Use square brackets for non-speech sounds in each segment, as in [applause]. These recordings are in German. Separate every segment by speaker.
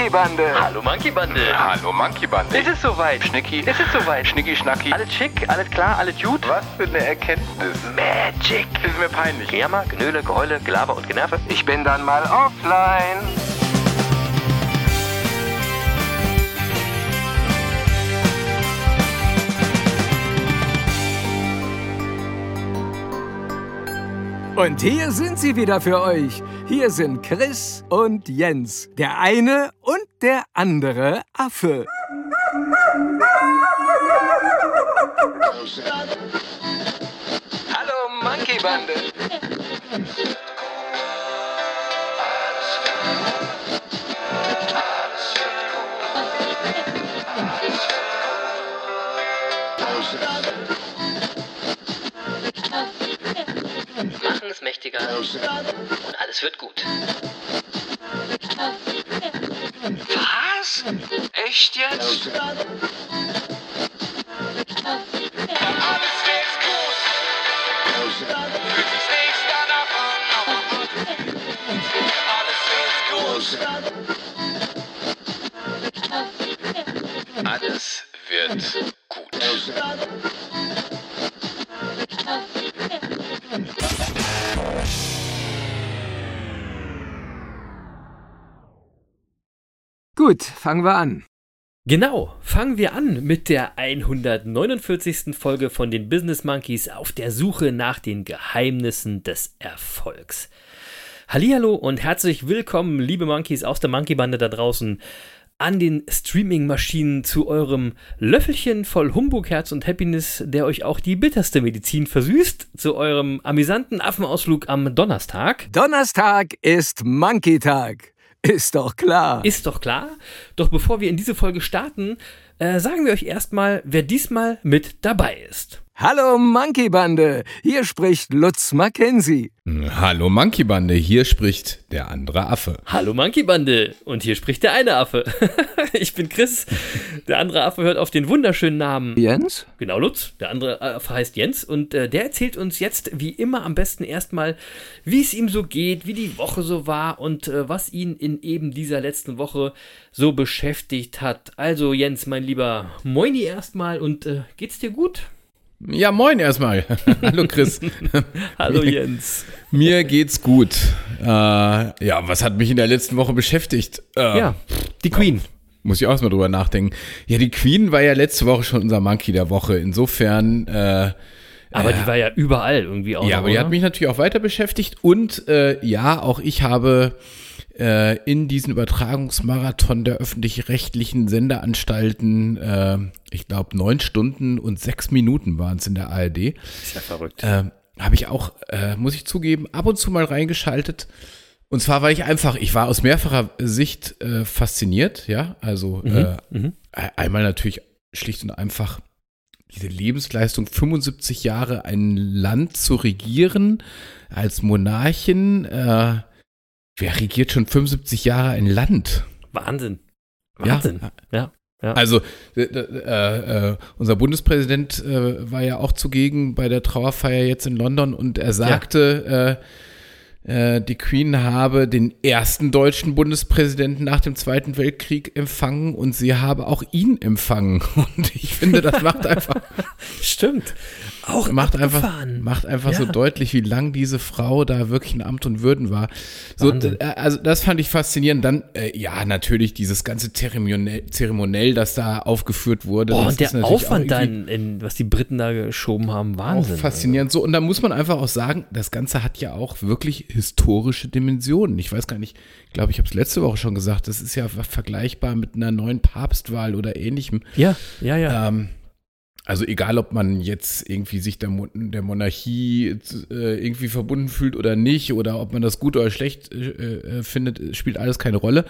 Speaker 1: Monkey Bande.
Speaker 2: Hallo Monkey Bande.
Speaker 3: Hallo Monkey Bande.
Speaker 2: Ist es soweit?
Speaker 3: Schnicki.
Speaker 2: Ist es soweit?
Speaker 3: Schnicki Schnacki.
Speaker 2: Alles schick, alles klar, alles gut?
Speaker 3: Was für eine Erkenntnis.
Speaker 2: Magic.
Speaker 3: Ist mir peinlich.
Speaker 2: Gejammer, Genöle, Geheule, Gelaber und Generve.
Speaker 1: Ich bin dann mal offline. Und hier sind sie wieder für euch. Hier sind Chris und Jens. Der eine und der andere Affe. Hallo Monkey Bande.
Speaker 2: Machen es mächtiger. Und alles wird gut.
Speaker 1: Was? Echt jetzt?
Speaker 3: Alles Gut,
Speaker 1: fangen wir an.
Speaker 4: Genau, fangen wir an mit der 149. Folge von den Business Monkeys auf der Suche nach den Geheimnissen des Erfolgs. Hallihallo und herzlich willkommen, liebe Monkeys aus der Monkey Bande da draußen, an den Streaming-Maschinen zu eurem Löffelchen voll Humbug, Herz und Happiness, der euch auch die bitterste Medizin versüßt, zu eurem amüsanten Affenausflug am Donnerstag.
Speaker 1: Donnerstag ist Monkey-Tag. Ist doch klar.
Speaker 4: Ist doch klar. Doch bevor wir in diese Folge starten, äh, sagen wir euch erstmal, wer diesmal mit dabei ist.
Speaker 1: Hallo Monkey Bande. Hier spricht Lutz Mackenzie.
Speaker 5: Hallo Monkey Bande, hier spricht der andere Affe.
Speaker 4: Hallo Monkey Bande und hier spricht der eine Affe. [laughs] ich bin Chris. Der andere Affe hört auf den wunderschönen Namen.
Speaker 1: Jens?
Speaker 4: Genau, Lutz. Der andere Affe heißt Jens und äh, der erzählt uns jetzt wie immer am besten erstmal, wie es ihm so geht, wie die Woche so war und äh, was ihn in eben dieser letzten Woche so beschäftigt hat. Also Jens, mein Lieber, moini erstmal und äh, geht's dir gut?
Speaker 5: Ja, moin erstmal. [laughs] Hallo Chris. [laughs]
Speaker 4: Hallo Jens.
Speaker 5: Mir geht's gut. Äh, ja, was hat mich in der letzten Woche beschäftigt? Äh,
Speaker 4: Ja, die Queen.
Speaker 5: Muss ich auch mal drüber nachdenken. Ja, die Queen war ja letzte Woche schon unser Monkey der Woche. Insofern, äh,
Speaker 4: Aber die war ja überall irgendwie auch.
Speaker 5: ja,
Speaker 4: noch,
Speaker 5: aber die hat mich natürlich auch weiter beschäftigt. Und äh, ja, auch ich habe äh, in diesen Übertragungsmarathon der öffentlich-rechtlichen Sendeanstalten, äh, ich glaube, neun Stunden und sechs Minuten waren es in der ARD.
Speaker 4: ist ja verrückt.
Speaker 5: ähm, habe ich auch, äh, muss ich zugeben, ab und zu mal reingeschaltet. Und zwar war ich einfach, ich war aus mehrfacher Sicht äh, fasziniert, ja. Also äh,
Speaker 4: mhm.
Speaker 5: e- einmal natürlich schlicht und einfach diese Lebensleistung, 75 Jahre ein Land zu regieren als Monarchin. Äh, wer regiert schon 75 Jahre ein Land?
Speaker 4: Wahnsinn.
Speaker 5: Ja.
Speaker 4: Wahnsinn. Ja. ja.
Speaker 5: Also äh, äh, äh, unser Bundespräsident äh, war ja auch zugegen bei der Trauerfeier jetzt in London und er sagte, äh, äh, die Queen habe den ersten deutschen Bundespräsidenten nach dem Zweiten Weltkrieg empfangen und sie habe auch ihn empfangen. [laughs] Und ich finde, das macht einfach, [laughs]
Speaker 4: Stimmt. Auch
Speaker 5: macht einfach, macht einfach so
Speaker 4: Ja.
Speaker 5: deutlich, wie lang diese Frau da wirklich in Amt und Würden war. So, äh, also das fand ich faszinierend. Dann, äh, ja, natürlich dieses ganze Zeremoniell, Zeremoniell das da aufgeführt wurde. Das
Speaker 4: und der Aufwand
Speaker 5: auch
Speaker 4: da,
Speaker 5: irgendwie
Speaker 4: in, was die Briten da geschoben haben, Wahnsinn.
Speaker 5: Auch faszinierend. So, und da muss man einfach auch sagen, das Ganze hat ja auch wirklich historische Dimensionen. Ich weiß gar nicht, ich glaube, ich habe es letzte Woche schon gesagt, das ist ja vergleichbar mit einer neuen Papstwahl oder ähnlichem.
Speaker 4: Ja, ja, ja.
Speaker 5: Ähm, also egal, ob man jetzt irgendwie sich der, der Monarchie äh, irgendwie verbunden fühlt oder nicht, oder ob man das gut oder schlecht äh, äh, findet, spielt alles keine Rolle.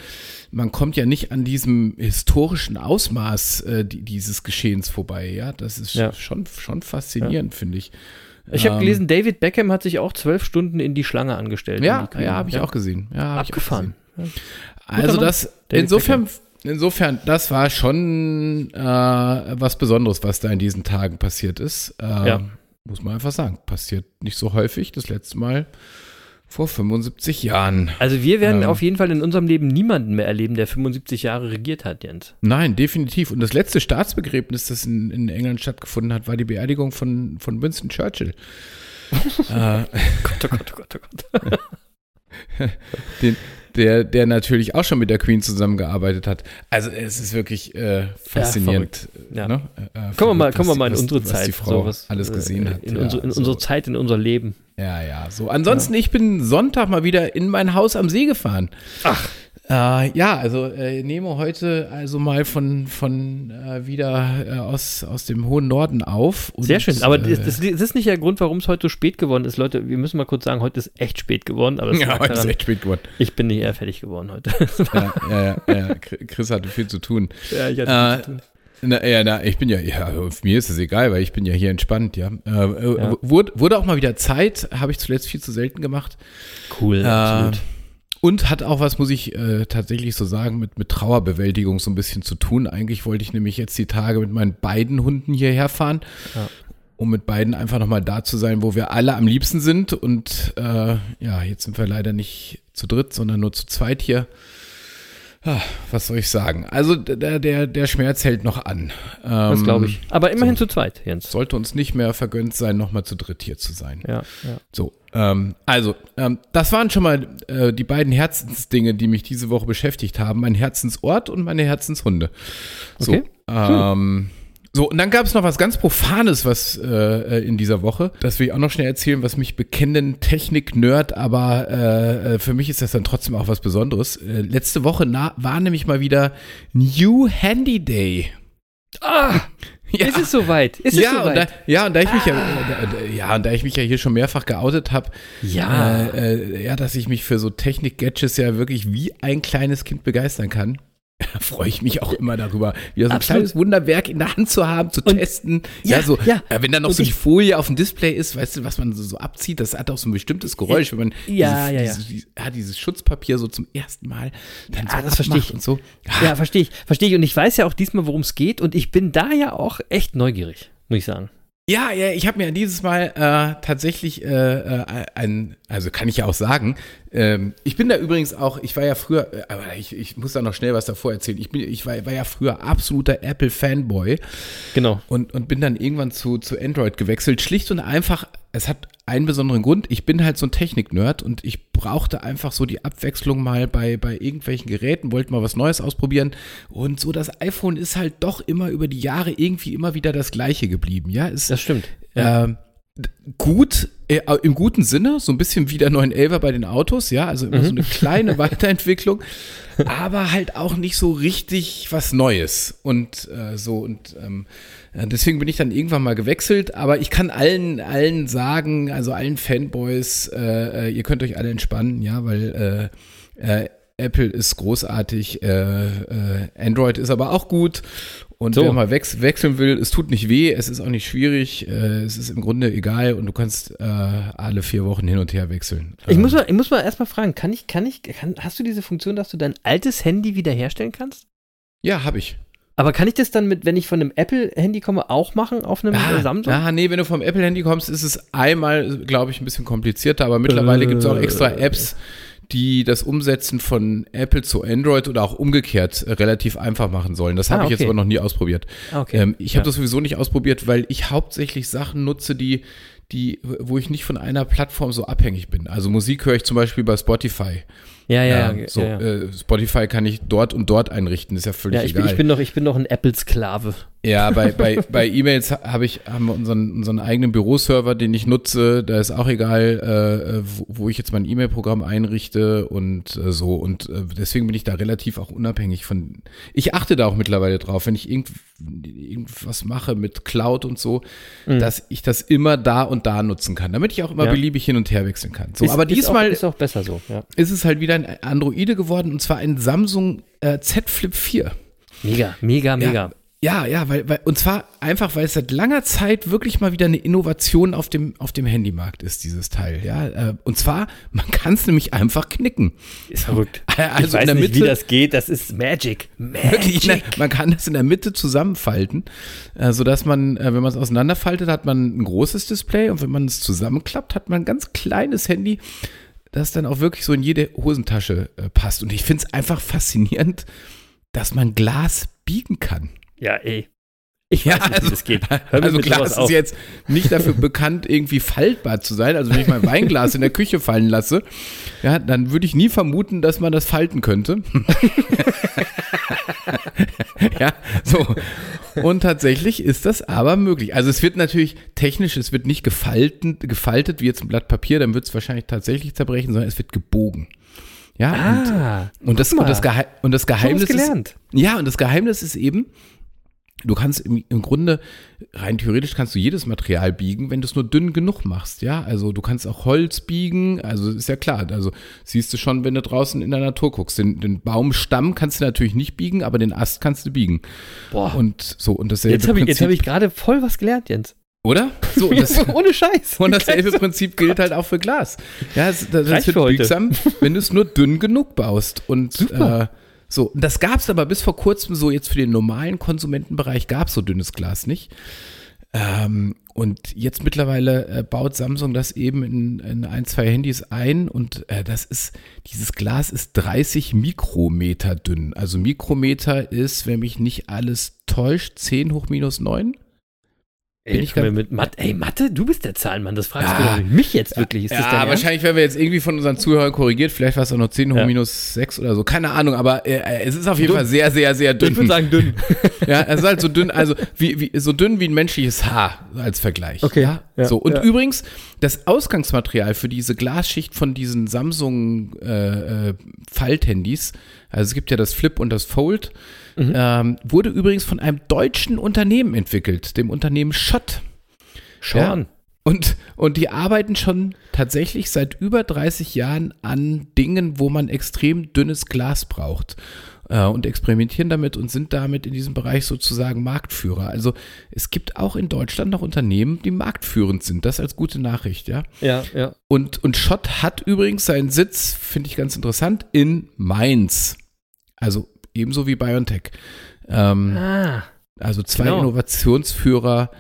Speaker 5: Man kommt ja nicht an diesem historischen Ausmaß äh, die, dieses Geschehens vorbei. Ja, das ist
Speaker 4: Ja.
Speaker 5: schon, schon faszinierend, finde ich.
Speaker 4: Ich habe
Speaker 5: Ähm,
Speaker 4: gelesen, David Beckham hat sich auch zwölf Stunden in die Schlange angestellt.
Speaker 5: Ja, ja, habe ich auch gesehen. Ja, ich auch
Speaker 4: Abgefahren.
Speaker 5: gesehen. Also das,
Speaker 4: David
Speaker 5: insofern, insofern, das war schon äh, was Besonderes, was da in diesen Tagen passiert ist. Äh,
Speaker 4: Ja.
Speaker 5: Muss man einfach sagen. Passiert nicht so häufig. Das letzte Mal vor 75 Jahren.
Speaker 4: Also wir werden
Speaker 5: Ähm.
Speaker 4: auf jeden Fall in unserem Leben niemanden mehr erleben, der 75 Jahre regiert hat, Jens.
Speaker 5: Nein, definitiv. Und das letzte Staatsbegräbnis, das in, in England stattgefunden hat, war die Beerdigung von, von Winston Churchill. [laughs] äh,
Speaker 4: Gott, oh Gott, oh Gott, oh Gott. [laughs]
Speaker 5: den, der, der natürlich auch schon mit der Queen zusammengearbeitet hat. Also es ist wirklich äh, faszinierend.
Speaker 4: Ja.
Speaker 5: Ne? Äh,
Speaker 4: Kommen wir mal, kommen wir mal in
Speaker 5: was-
Speaker 4: unsere
Speaker 5: was
Speaker 4: Zeit.
Speaker 5: die Frau
Speaker 4: sowas,
Speaker 5: alles
Speaker 4: äh,
Speaker 5: gesehen hat.
Speaker 4: In,
Speaker 5: ja,
Speaker 4: unsere, in
Speaker 5: so.
Speaker 4: unsere Zeit, in unser Leben.
Speaker 5: Ja, ja, so. Ansonsten, ich bin Sonntag mal wieder in mein Haus am See gefahren.
Speaker 4: Ach.
Speaker 5: Äh, ja, also äh, nehme heute also mal von, von äh, wieder äh, aus, aus dem hohen Norden auf. Und,
Speaker 4: Sehr schön. Aber
Speaker 5: äh,
Speaker 4: das, das ist nicht der Grund, warum es heute so spät geworden ist. Leute, wir müssen mal kurz sagen, heute ist echt spät geworden. Aber es
Speaker 5: ja, heute ist
Speaker 4: daran,
Speaker 5: echt spät geworden.
Speaker 4: ich bin nicht eher fertig geworden heute.
Speaker 5: Ja, ja, ja, ja. Chris hatte viel zu tun.
Speaker 4: ja, ich hatte
Speaker 5: Äh,
Speaker 4: viel zu tun.
Speaker 5: Na, ja, na, ich bin ja, ja, auf mir ist es egal, weil ich bin ja hier entspannt, ja. Äh, äh,
Speaker 4: Ja.
Speaker 5: Wurde, wurde auch mal wieder Zeit, habe ich zuletzt viel zu selten gemacht.
Speaker 4: Cool,
Speaker 5: Äh,
Speaker 4: absolut.
Speaker 5: Und hat auch was, muss ich äh, tatsächlich so sagen, mit, mit Trauerbewältigung so ein bisschen zu tun. Eigentlich wollte ich nämlich jetzt die Tage mit meinen beiden Hunden hierher fahren,
Speaker 4: Ja.
Speaker 5: um mit beiden einfach nochmal da zu sein, wo wir alle am liebsten sind. Und äh, ja, jetzt sind wir leider nicht zu dritt, sondern nur zu zweit hier. Ah, was soll ich sagen? Also der, der, der Schmerz hält noch an.
Speaker 4: Das
Speaker 5: Ähm,
Speaker 4: glaube ich. Aber immerhin zu zweit, Jens.
Speaker 5: Sollte uns nicht mehr vergönnt sein, nochmal zu dritt hier zu sein.
Speaker 4: Ja, ja.
Speaker 5: So, ähm, also, ähm, das waren schon mal äh, die beiden Herzensdinge, die mich diese Woche beschäftigt haben. Mein Herzensort und meine Herzenshunde. So,
Speaker 4: Okay.
Speaker 5: ähm, so, und dann gab es noch was ganz Profanes, was äh, äh, in dieser Woche, das will ich auch noch schnell erzählen, was mich bekennenden Technik-Nerd, aber äh, äh, für mich ist das dann trotzdem auch was Besonderes. Äh, letzte Woche war nämlich mal wieder New Handy Day.
Speaker 4: Ah,
Speaker 5: Ja.
Speaker 4: ist es soweit? Ist es
Speaker 5: ja, und da,
Speaker 4: soweit?
Speaker 5: ja, und da ich mich ja, äh, da, ja, und da ich mich ja hier schon mehrfach geoutet habe,
Speaker 4: Ja.
Speaker 5: äh, äh, ja, dass ich mich für so Technik-Gadgets ja wirklich wie ein kleines Kind begeistern kann. [laughs] Freue ich mich auch immer darüber, wieder so ein
Speaker 4: Absolut.
Speaker 5: kleines Wunderwerk in der Hand zu haben, zu
Speaker 4: Und-
Speaker 5: testen. Ja,
Speaker 4: Ja,
Speaker 5: so,
Speaker 4: ja.
Speaker 5: äh, wenn dann noch
Speaker 4: Und
Speaker 5: so die Folie auf dem Display ist, weißt du, was man so, so abzieht, das hat auch so ein bestimmtes Geräusch, wenn man
Speaker 4: Ja,
Speaker 5: diese,
Speaker 4: ja, ja.
Speaker 5: Diese, ja, dieses Schutzpapier so zum ersten Mal dann so
Speaker 4: Ah, das verstehe ich.
Speaker 5: und so.
Speaker 4: Ja, verstehe ich. Verstehe ich. Und ich weiß ja auch diesmal, worum es geht. Und ich bin da ja auch echt neugierig, muss ich sagen.
Speaker 5: Ja, ja, ich habe mir dieses Mal äh, tatsächlich äh, äh, ein, also kann ich ja auch sagen, ähm, ich bin da übrigens auch, ich war ja früher, äh, aber ich, ich muss da noch schnell was davor erzählen. Ich, bin, ich war, war ja früher absoluter Apple-Fanboy
Speaker 4: Genau.
Speaker 5: und, und bin dann irgendwann zu, zu Android gewechselt. Schlicht und einfach, es hat einen besonderen Grund. Ich bin halt so ein Technik-Nerd und ich brauchte einfach so die Abwechslung mal bei, bei irgendwelchen Geräten, wollte mal was Neues ausprobieren. Und so das iPhone ist halt doch immer über die Jahre irgendwie immer wieder das gleiche geblieben. Ja, es,
Speaker 4: Das stimmt. Ja.
Speaker 5: ähm, gut, äh, im guten Sinne, so ein bisschen wie der 911er bei den Autos, ja, also immer so eine kleine [laughs] Weiterentwicklung, aber halt auch nicht so richtig was Neues und äh, so und ähm, äh, deswegen bin ich dann irgendwann mal gewechselt, aber ich kann allen, allen sagen, also allen Fanboys, äh, äh, ihr könnt euch alle entspannen, ja, weil äh, äh, Apple ist großartig, äh, äh, Android ist aber auch gut und
Speaker 4: So.
Speaker 5: wer mal wechs wechseln will, es tut nicht weh, es ist auch nicht schwierig, äh, es ist im Grunde egal und du kannst äh, alle vier Wochen hin und her wechseln.
Speaker 4: Ich
Speaker 5: Ähm,
Speaker 4: muss mal, ich muss mal erstmal fragen, kann ich, kann ich, kann, hast du diese Funktion, dass du dein altes Handy wiederherstellen kannst?
Speaker 5: ja, habe ich.
Speaker 4: Aber kann ich das dann mit, wenn ich von einem Apple-Handy komme, auch machen auf einem äh, Samsung?
Speaker 5: Ah, nee, wenn du vom Apple-Handy kommst, ist es einmal, glaube ich, ein bisschen komplizierter, aber mittlerweile gibt es auch extra
Speaker 4: Äh.
Speaker 5: Apps, die das Umsetzen von Apple zu Android oder auch umgekehrt äh, relativ einfach machen sollen. Das habe
Speaker 4: Ah,
Speaker 5: ich jetzt
Speaker 4: okay.
Speaker 5: aber noch nie ausprobiert.
Speaker 4: Okay.
Speaker 5: Ähm, ich habe
Speaker 4: Ja.
Speaker 5: das sowieso nicht ausprobiert, weil ich hauptsächlich Sachen nutze, die, die, wo ich nicht von einer Plattform so abhängig bin. Also Musik höre ich zum Beispiel bei Spotify.
Speaker 4: Ja, ja, ja.
Speaker 5: so,
Speaker 4: ja, ja.
Speaker 5: Äh, Spotify kann ich dort und dort einrichten, ist ja völlig
Speaker 4: ja ich, bin,
Speaker 5: egal.
Speaker 4: ich, bin noch, ich bin noch ein Apple-Sklave.
Speaker 5: Ja, bei, bei, bei E-Mails habe ich haben wir unseren, unseren eigenen Büroserver, den ich nutze. Da ist auch egal, äh, wo, wo ich jetzt mein E-Mail-Programm einrichte und äh, so. Und äh, deswegen bin ich da relativ auch unabhängig von. Ich achte da auch mittlerweile drauf, wenn ich irgend, irgendwas mache mit Cloud und so, dass ich das immer da und da nutzen kann, damit ich auch immer
Speaker 4: Mhm. Ja.
Speaker 5: beliebig hin und her wechseln kann. So,
Speaker 4: Ist-
Speaker 5: aber
Speaker 4: ist
Speaker 5: diesmal
Speaker 4: Auch, ist auch besser so, ja.
Speaker 5: ist es halt wieder ein Androide geworden und zwar ein Samsung äh, Z Flip 4.
Speaker 4: Mega, mega, mega.
Speaker 5: Ja, ja, weil, weil, und zwar einfach, weil es seit langer Zeit wirklich mal wieder eine Innovation auf dem, auf dem Handymarkt ist, dieses Teil, ja. Äh, Und zwar, man kann es nämlich einfach knicken.
Speaker 4: Ist verrückt. [laughs]
Speaker 5: Also
Speaker 4: ich weiß
Speaker 5: in der
Speaker 4: nicht, wie
Speaker 5: Mitte-
Speaker 4: das geht. Das ist Magic.
Speaker 5: Ne?
Speaker 4: Magic.
Speaker 5: man kann das in der Mitte zusammenfalten, äh, sodass man, äh, wenn man es auseinanderfaltet, hat man ein großes Display und wenn man es zusammenklappt, hat man ein ganz kleines Handy, das dann auch wirklich so in jede Hosentasche passt. Und ich finde es einfach faszinierend, dass man Glas biegen kann.
Speaker 4: Ja, ey. Ich weiß nicht, wie das geht.
Speaker 5: Also Glas
Speaker 4: auf.
Speaker 5: ist jetzt nicht dafür [laughs] bekannt, irgendwie faltbar zu sein. Also wenn ich mein Weinglas in der Küche fallen lasse, ja, dann würde ich nie vermuten, dass man das falten könnte. [laughs] ja, so. Und tatsächlich ist das aber möglich. Also es wird natürlich technisch, es wird nicht gefalten, gefaltet wie jetzt ein Blatt Papier, dann wird es wahrscheinlich tatsächlich zerbrechen, sondern es wird gebogen. Ja,
Speaker 4: Ah,
Speaker 5: und, und, das, und, das. Geheim, und das Geheimnis ist, ja, und das Geheimnis ist eben, du kannst im, im Grunde, rein theoretisch kannst du jedes Material biegen, wenn du es nur dünn genug machst, ja. Also du kannst auch Holz biegen, also ist ja klar, also siehst du schon, wenn du draußen in der Natur guckst. Den, den Baumstamm kannst du natürlich nicht biegen, aber den Ast kannst du biegen.
Speaker 4: Boah.
Speaker 5: Und so, und dasselbe
Speaker 4: jetzt habe ich, jetzt hab ich gerade voll was gelernt, Jens.
Speaker 5: oder? So, das, [laughs]
Speaker 4: Ohne Scheiß.
Speaker 5: und dasselbe [laughs] Prinzip gilt halt auch für Glas. Ja, das, das wird biegsam, wenn du es nur dünn genug baust. Und
Speaker 4: Super.
Speaker 5: Äh, so, und das gab es aber bis vor kurzem so jetzt für den normalen Konsumentenbereich gab es so dünnes Glas nicht. Ähm, und jetzt mittlerweile äh, baut Samsung das eben in, in ein, zwei Handys ein und äh, das ist, dieses Glas ist 30 Mikrometer dünn. Also Mikrometer ist, wenn mich nicht alles täuscht, 10 hoch minus 9.
Speaker 4: Ey,
Speaker 5: Bin ich ganz-
Speaker 4: mit Mathe, ey, Mathe, du bist der Zahlenmann, das fragst
Speaker 5: Ja.
Speaker 4: du mich jetzt wirklich. Ist das
Speaker 5: ja, wahrscheinlich werden wir jetzt irgendwie von unseren Zuhörern korrigiert. Vielleicht war es auch noch 10 hoch
Speaker 4: Ja.
Speaker 5: minus 6 oder so. Keine Ahnung, aber äh, es ist auf jeden
Speaker 4: Dünn.
Speaker 5: Fall sehr, sehr, sehr dünn.
Speaker 4: Ich würde sagen dünn. [laughs]
Speaker 5: ja, es ist halt so dünn, also wie, wie, so dünn wie ein menschliches Haar als Vergleich.
Speaker 4: Okay,
Speaker 5: Ja?
Speaker 4: ja,
Speaker 5: so, und
Speaker 4: ja.
Speaker 5: übrigens, das Ausgangsmaterial für diese Glasschicht von diesen Samsung äh, äh, Falthandys, also es gibt ja das Flip und das Fold,
Speaker 4: Mhm.
Speaker 5: ähm, wurde übrigens von einem deutschen Unternehmen entwickelt, dem Unternehmen Schott.
Speaker 4: Schon.
Speaker 5: Und, und die arbeiten schon tatsächlich seit über 30 Jahren an Dingen, wo man extrem dünnes Glas braucht. Äh, und experimentieren damit und sind damit in diesem Bereich sozusagen Marktführer. Also es gibt auch in Deutschland noch Unternehmen, die marktführend sind. Das als gute Nachricht, ja.
Speaker 4: Ja, ja.
Speaker 5: Und, und Schott hat übrigens seinen Sitz, finde ich ganz interessant, in Mainz. Also ebenso wie BioNTech. Ähm,
Speaker 4: Ah.
Speaker 5: also zwei
Speaker 4: Genau.
Speaker 5: Innovationsführer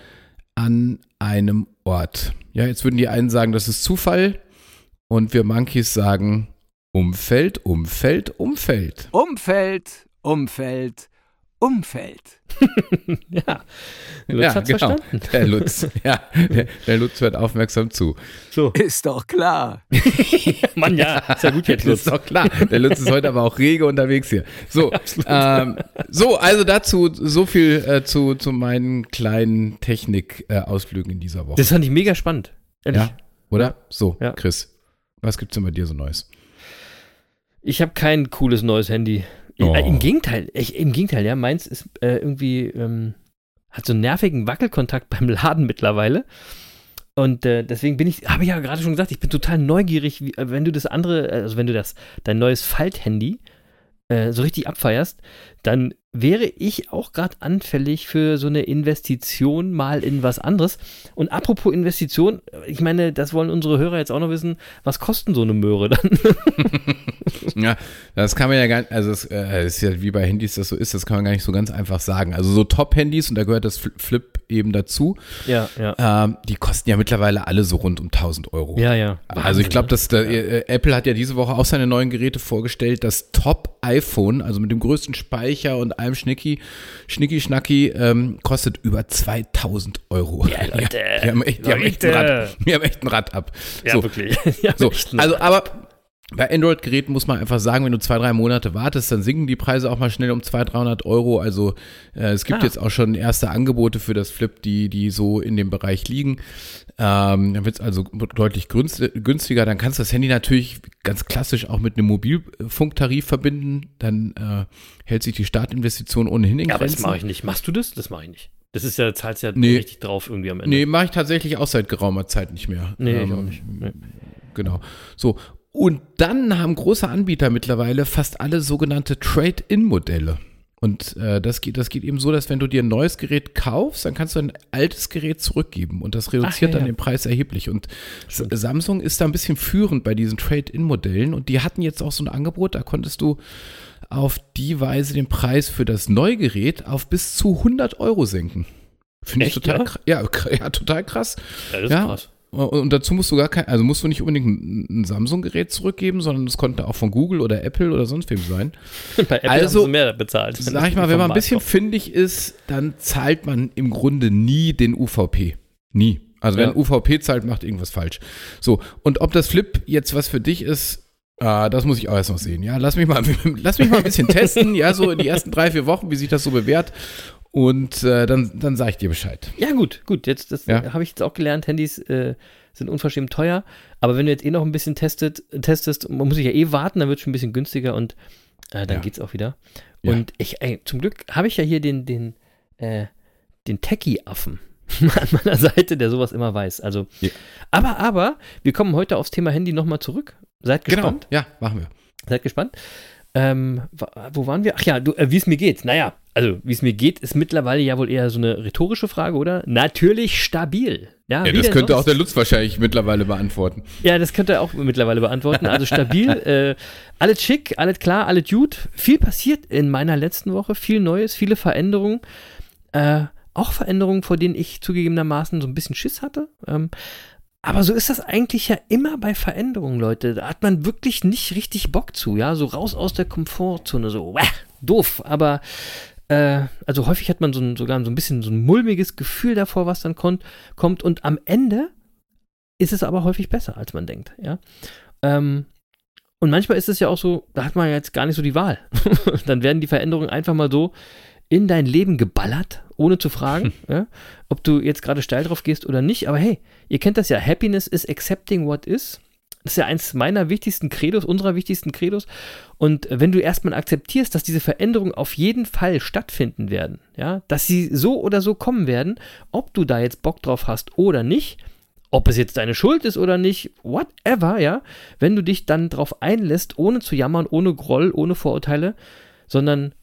Speaker 5: an einem Ort. Ja, jetzt würden die einen sagen, das ist Zufall und wir Monkeys sagen Umfeld, Umfeld, Umfeld.
Speaker 1: Umfeld, Umfeld, Umfeld. [laughs]
Speaker 4: Ja. Lutz hat's
Speaker 5: genau.
Speaker 4: verstanden. [laughs]
Speaker 5: Der Lutz, ja, der, der Lutz hört aufmerksam zu.
Speaker 4: So.
Speaker 1: Ist doch klar. [laughs]
Speaker 4: Mann, ja, ist ja gut jetzt, Lutz.
Speaker 5: ist doch klar. Der Lutz ist heute aber auch rege unterwegs hier. So, ähm, so also dazu so viel äh, zu, zu meinen kleinen Technik-Ausflügen in dieser Woche.
Speaker 4: Das fand ich mega spannend. Ehrlich.
Speaker 5: ja, oder? So,
Speaker 4: Ja.
Speaker 5: Chris, was gibt's denn bei dir so Neues?
Speaker 4: Ich habe kein cooles neues Handy.
Speaker 5: Oh.
Speaker 4: Äh, Im Gegenteil, ich, im Gegenteil, ja, meins ist äh, irgendwie, ähm, hat so einen nervigen Wackelkontakt [laughs] beim Laden mittlerweile. Und äh, deswegen bin ich, habe ich ja gerade schon gesagt, ich bin total neugierig, wie, äh, wenn du das andere, also wenn du das, dein neues Falthandy äh, so richtig abfeierst, dann wäre ich auch gerade anfällig für so eine Investition mal in was anderes. Und apropos Investition, ich meine, das wollen unsere Hörer jetzt auch noch wissen, was kosten so eine Möhre dann? [laughs]
Speaker 5: Ja, das kann man ja gar nicht, also es äh, ist ja wie bei Handys das so ist, das kann man gar nicht so ganz einfach sagen. Also so Top-Handys, und da gehört das Fl- Flip eben dazu,
Speaker 4: ja, ja.
Speaker 5: ähm, die kosten ja mittlerweile alle so rund um 1000 Euro.
Speaker 4: Ja, ja.
Speaker 5: Also ich glaube, dass der, äh, Apple hat ja diese Woche auch seine neuen Geräte vorgestellt. Das Top-iPhone, also mit dem größten Speicher und allem Schnicki, Schnicki Schnacki, ähm, kostet über 2000 Euro. [laughs]
Speaker 4: Ja, Leute,
Speaker 5: die, haben echt, die, haben echt ein. Rad, die haben echt ein Rad ab.
Speaker 4: Ja,
Speaker 5: so,
Speaker 4: wirklich. [laughs]
Speaker 5: So, also aber bei Android-Geräten muss man einfach sagen, wenn du zwei, drei Monate wartest, dann sinken die Preise auch mal schnell um 200, 300 Euro. Also äh, es gibt
Speaker 4: Klar.
Speaker 5: jetzt auch schon erste Angebote für das Flip, die, die so in dem Bereich liegen. Ähm, dann wird es also deutlich günst- günstiger. Dann kannst du das Handy natürlich ganz klassisch auch mit einem Mobilfunktarif verbinden. Dann äh, hält sich die Startinvestition ohnehin in
Speaker 4: ja, aber
Speaker 5: Grenzen.
Speaker 4: das mache ich nicht. Machst du das? Das mache ich nicht. Das ist ja, zahlst ja
Speaker 5: Nee.
Speaker 4: richtig drauf irgendwie am Ende.
Speaker 5: Nee, mache ich tatsächlich auch seit geraumer Zeit nicht mehr.
Speaker 4: Nee, ich
Speaker 5: Ähm,
Speaker 4: auch nicht. Nee.
Speaker 5: Genau. So. Und dann haben große Anbieter mittlerweile fast alle sogenannte Trade-in-Modelle. Und äh, das, geht, das geht eben so, dass wenn du dir ein neues Gerät kaufst, dann kannst du ein altes Gerät zurückgeben und das reduziert
Speaker 4: ja,
Speaker 5: dann
Speaker 4: ja.
Speaker 5: den Preis erheblich. Und S- Samsung ist da ein bisschen führend bei diesen Trade-in-Modellen und die hatten jetzt auch so ein Angebot, da konntest du auf die Weise den Preis für das Neugerät auf bis zu 100 Euro senken. Finde ich total,
Speaker 4: ja?
Speaker 5: ja, ja, total krass.
Speaker 4: Ja, das
Speaker 5: Ja. Und dazu musst du gar kein, also musst du nicht unbedingt ein, Samsung-Gerät zurückgeben, sondern es konnte auch von Google oder Apple oder sonst wem sein. [laughs]
Speaker 4: Bei Apple
Speaker 5: Also,
Speaker 4: haben sie mehr bezahlt.
Speaker 5: Sag ich mal, wenn man ein bisschen findig ist, dann zahlt man im Grunde nie den UVP. Nie. Also wenn
Speaker 4: Ja.
Speaker 5: UVP zahlt, macht irgendwas falsch. So, und ob das Flip jetzt was für dich ist, äh, das muss ich auch erst noch sehen. Ja, lass mich mal, [laughs] lass mich mal ein bisschen testen, ja, so in die ersten drei, vier Wochen, wie sich das so bewährt. Und äh, dann, dann sage ich dir Bescheid.
Speaker 4: Ja, gut, gut. Jetzt, das
Speaker 5: Ja.
Speaker 4: habe ich jetzt auch gelernt. Handys äh, sind unverschämt teuer. Aber wenn du jetzt eh noch ein bisschen testet, testest, man muss sich ja eh warten, dann wird es schon ein bisschen günstiger und äh, dann
Speaker 5: Ja.
Speaker 4: geht's auch wieder.
Speaker 5: Ja.
Speaker 4: Und ich, ey, zum Glück habe ich ja hier den, den, äh, den Techie-Affen [laughs] an meiner Seite, der sowas immer weiß. Also,
Speaker 5: Ja.
Speaker 4: aber, aber, wir kommen heute aufs Thema Handy nochmal zurück. Seid gespannt.
Speaker 5: Genau. Ja, machen wir.
Speaker 4: Seid gespannt. Ähm, wo waren wir? Ach ja, äh, wie es mir geht. Naja, also wie es mir geht, ist mittlerweile ja wohl eher so eine rhetorische Frage, oder? Natürlich stabil. Ja,
Speaker 5: Ja, das könnte
Speaker 4: sonst?
Speaker 5: auch der Lutz wahrscheinlich mittlerweile beantworten.
Speaker 4: Ja, das könnte er auch mittlerweile beantworten. Also stabil, [laughs] äh, alles schick, alles klar, alles gut. Viel passiert in meiner letzten Woche, viel Neues, viele Veränderungen. Äh, auch Veränderungen, vor denen ich zugegebenermaßen so ein bisschen Schiss hatte. Ähm, aber so ist das eigentlich ja immer bei Veränderungen, Leute. Da hat man wirklich nicht richtig Bock zu, ja. So raus aus der Komfortzone, so, wäh, doof. Aber, äh, also häufig hat man so ein, sogar so ein bisschen so ein mulmiges Gefühl davor, was dann kommt. kommt. Und am Ende ist es aber häufig besser, als man denkt, ja. Ähm, und manchmal ist es ja auch so, da hat man jetzt gar nicht so die Wahl. [laughs] dann werden die Veränderungen einfach mal so in dein Leben geballert, ohne zu fragen, [laughs] ja, ob du jetzt gerade steil drauf gehst oder nicht. Aber hey, ihr kennt das ja, Happiness is accepting what is. Das ist ja eins meiner wichtigsten Credos, unserer wichtigsten Credos. Und wenn du erstmal akzeptierst, dass diese Veränderungen auf jeden Fall stattfinden werden, ja, dass sie so oder so kommen werden, ob du da jetzt Bock drauf hast oder nicht, ob es jetzt deine Schuld ist oder nicht, whatever, ja, wenn du dich dann drauf einlässt, ohne zu jammern, ohne Groll, ohne Vorurteile, sondern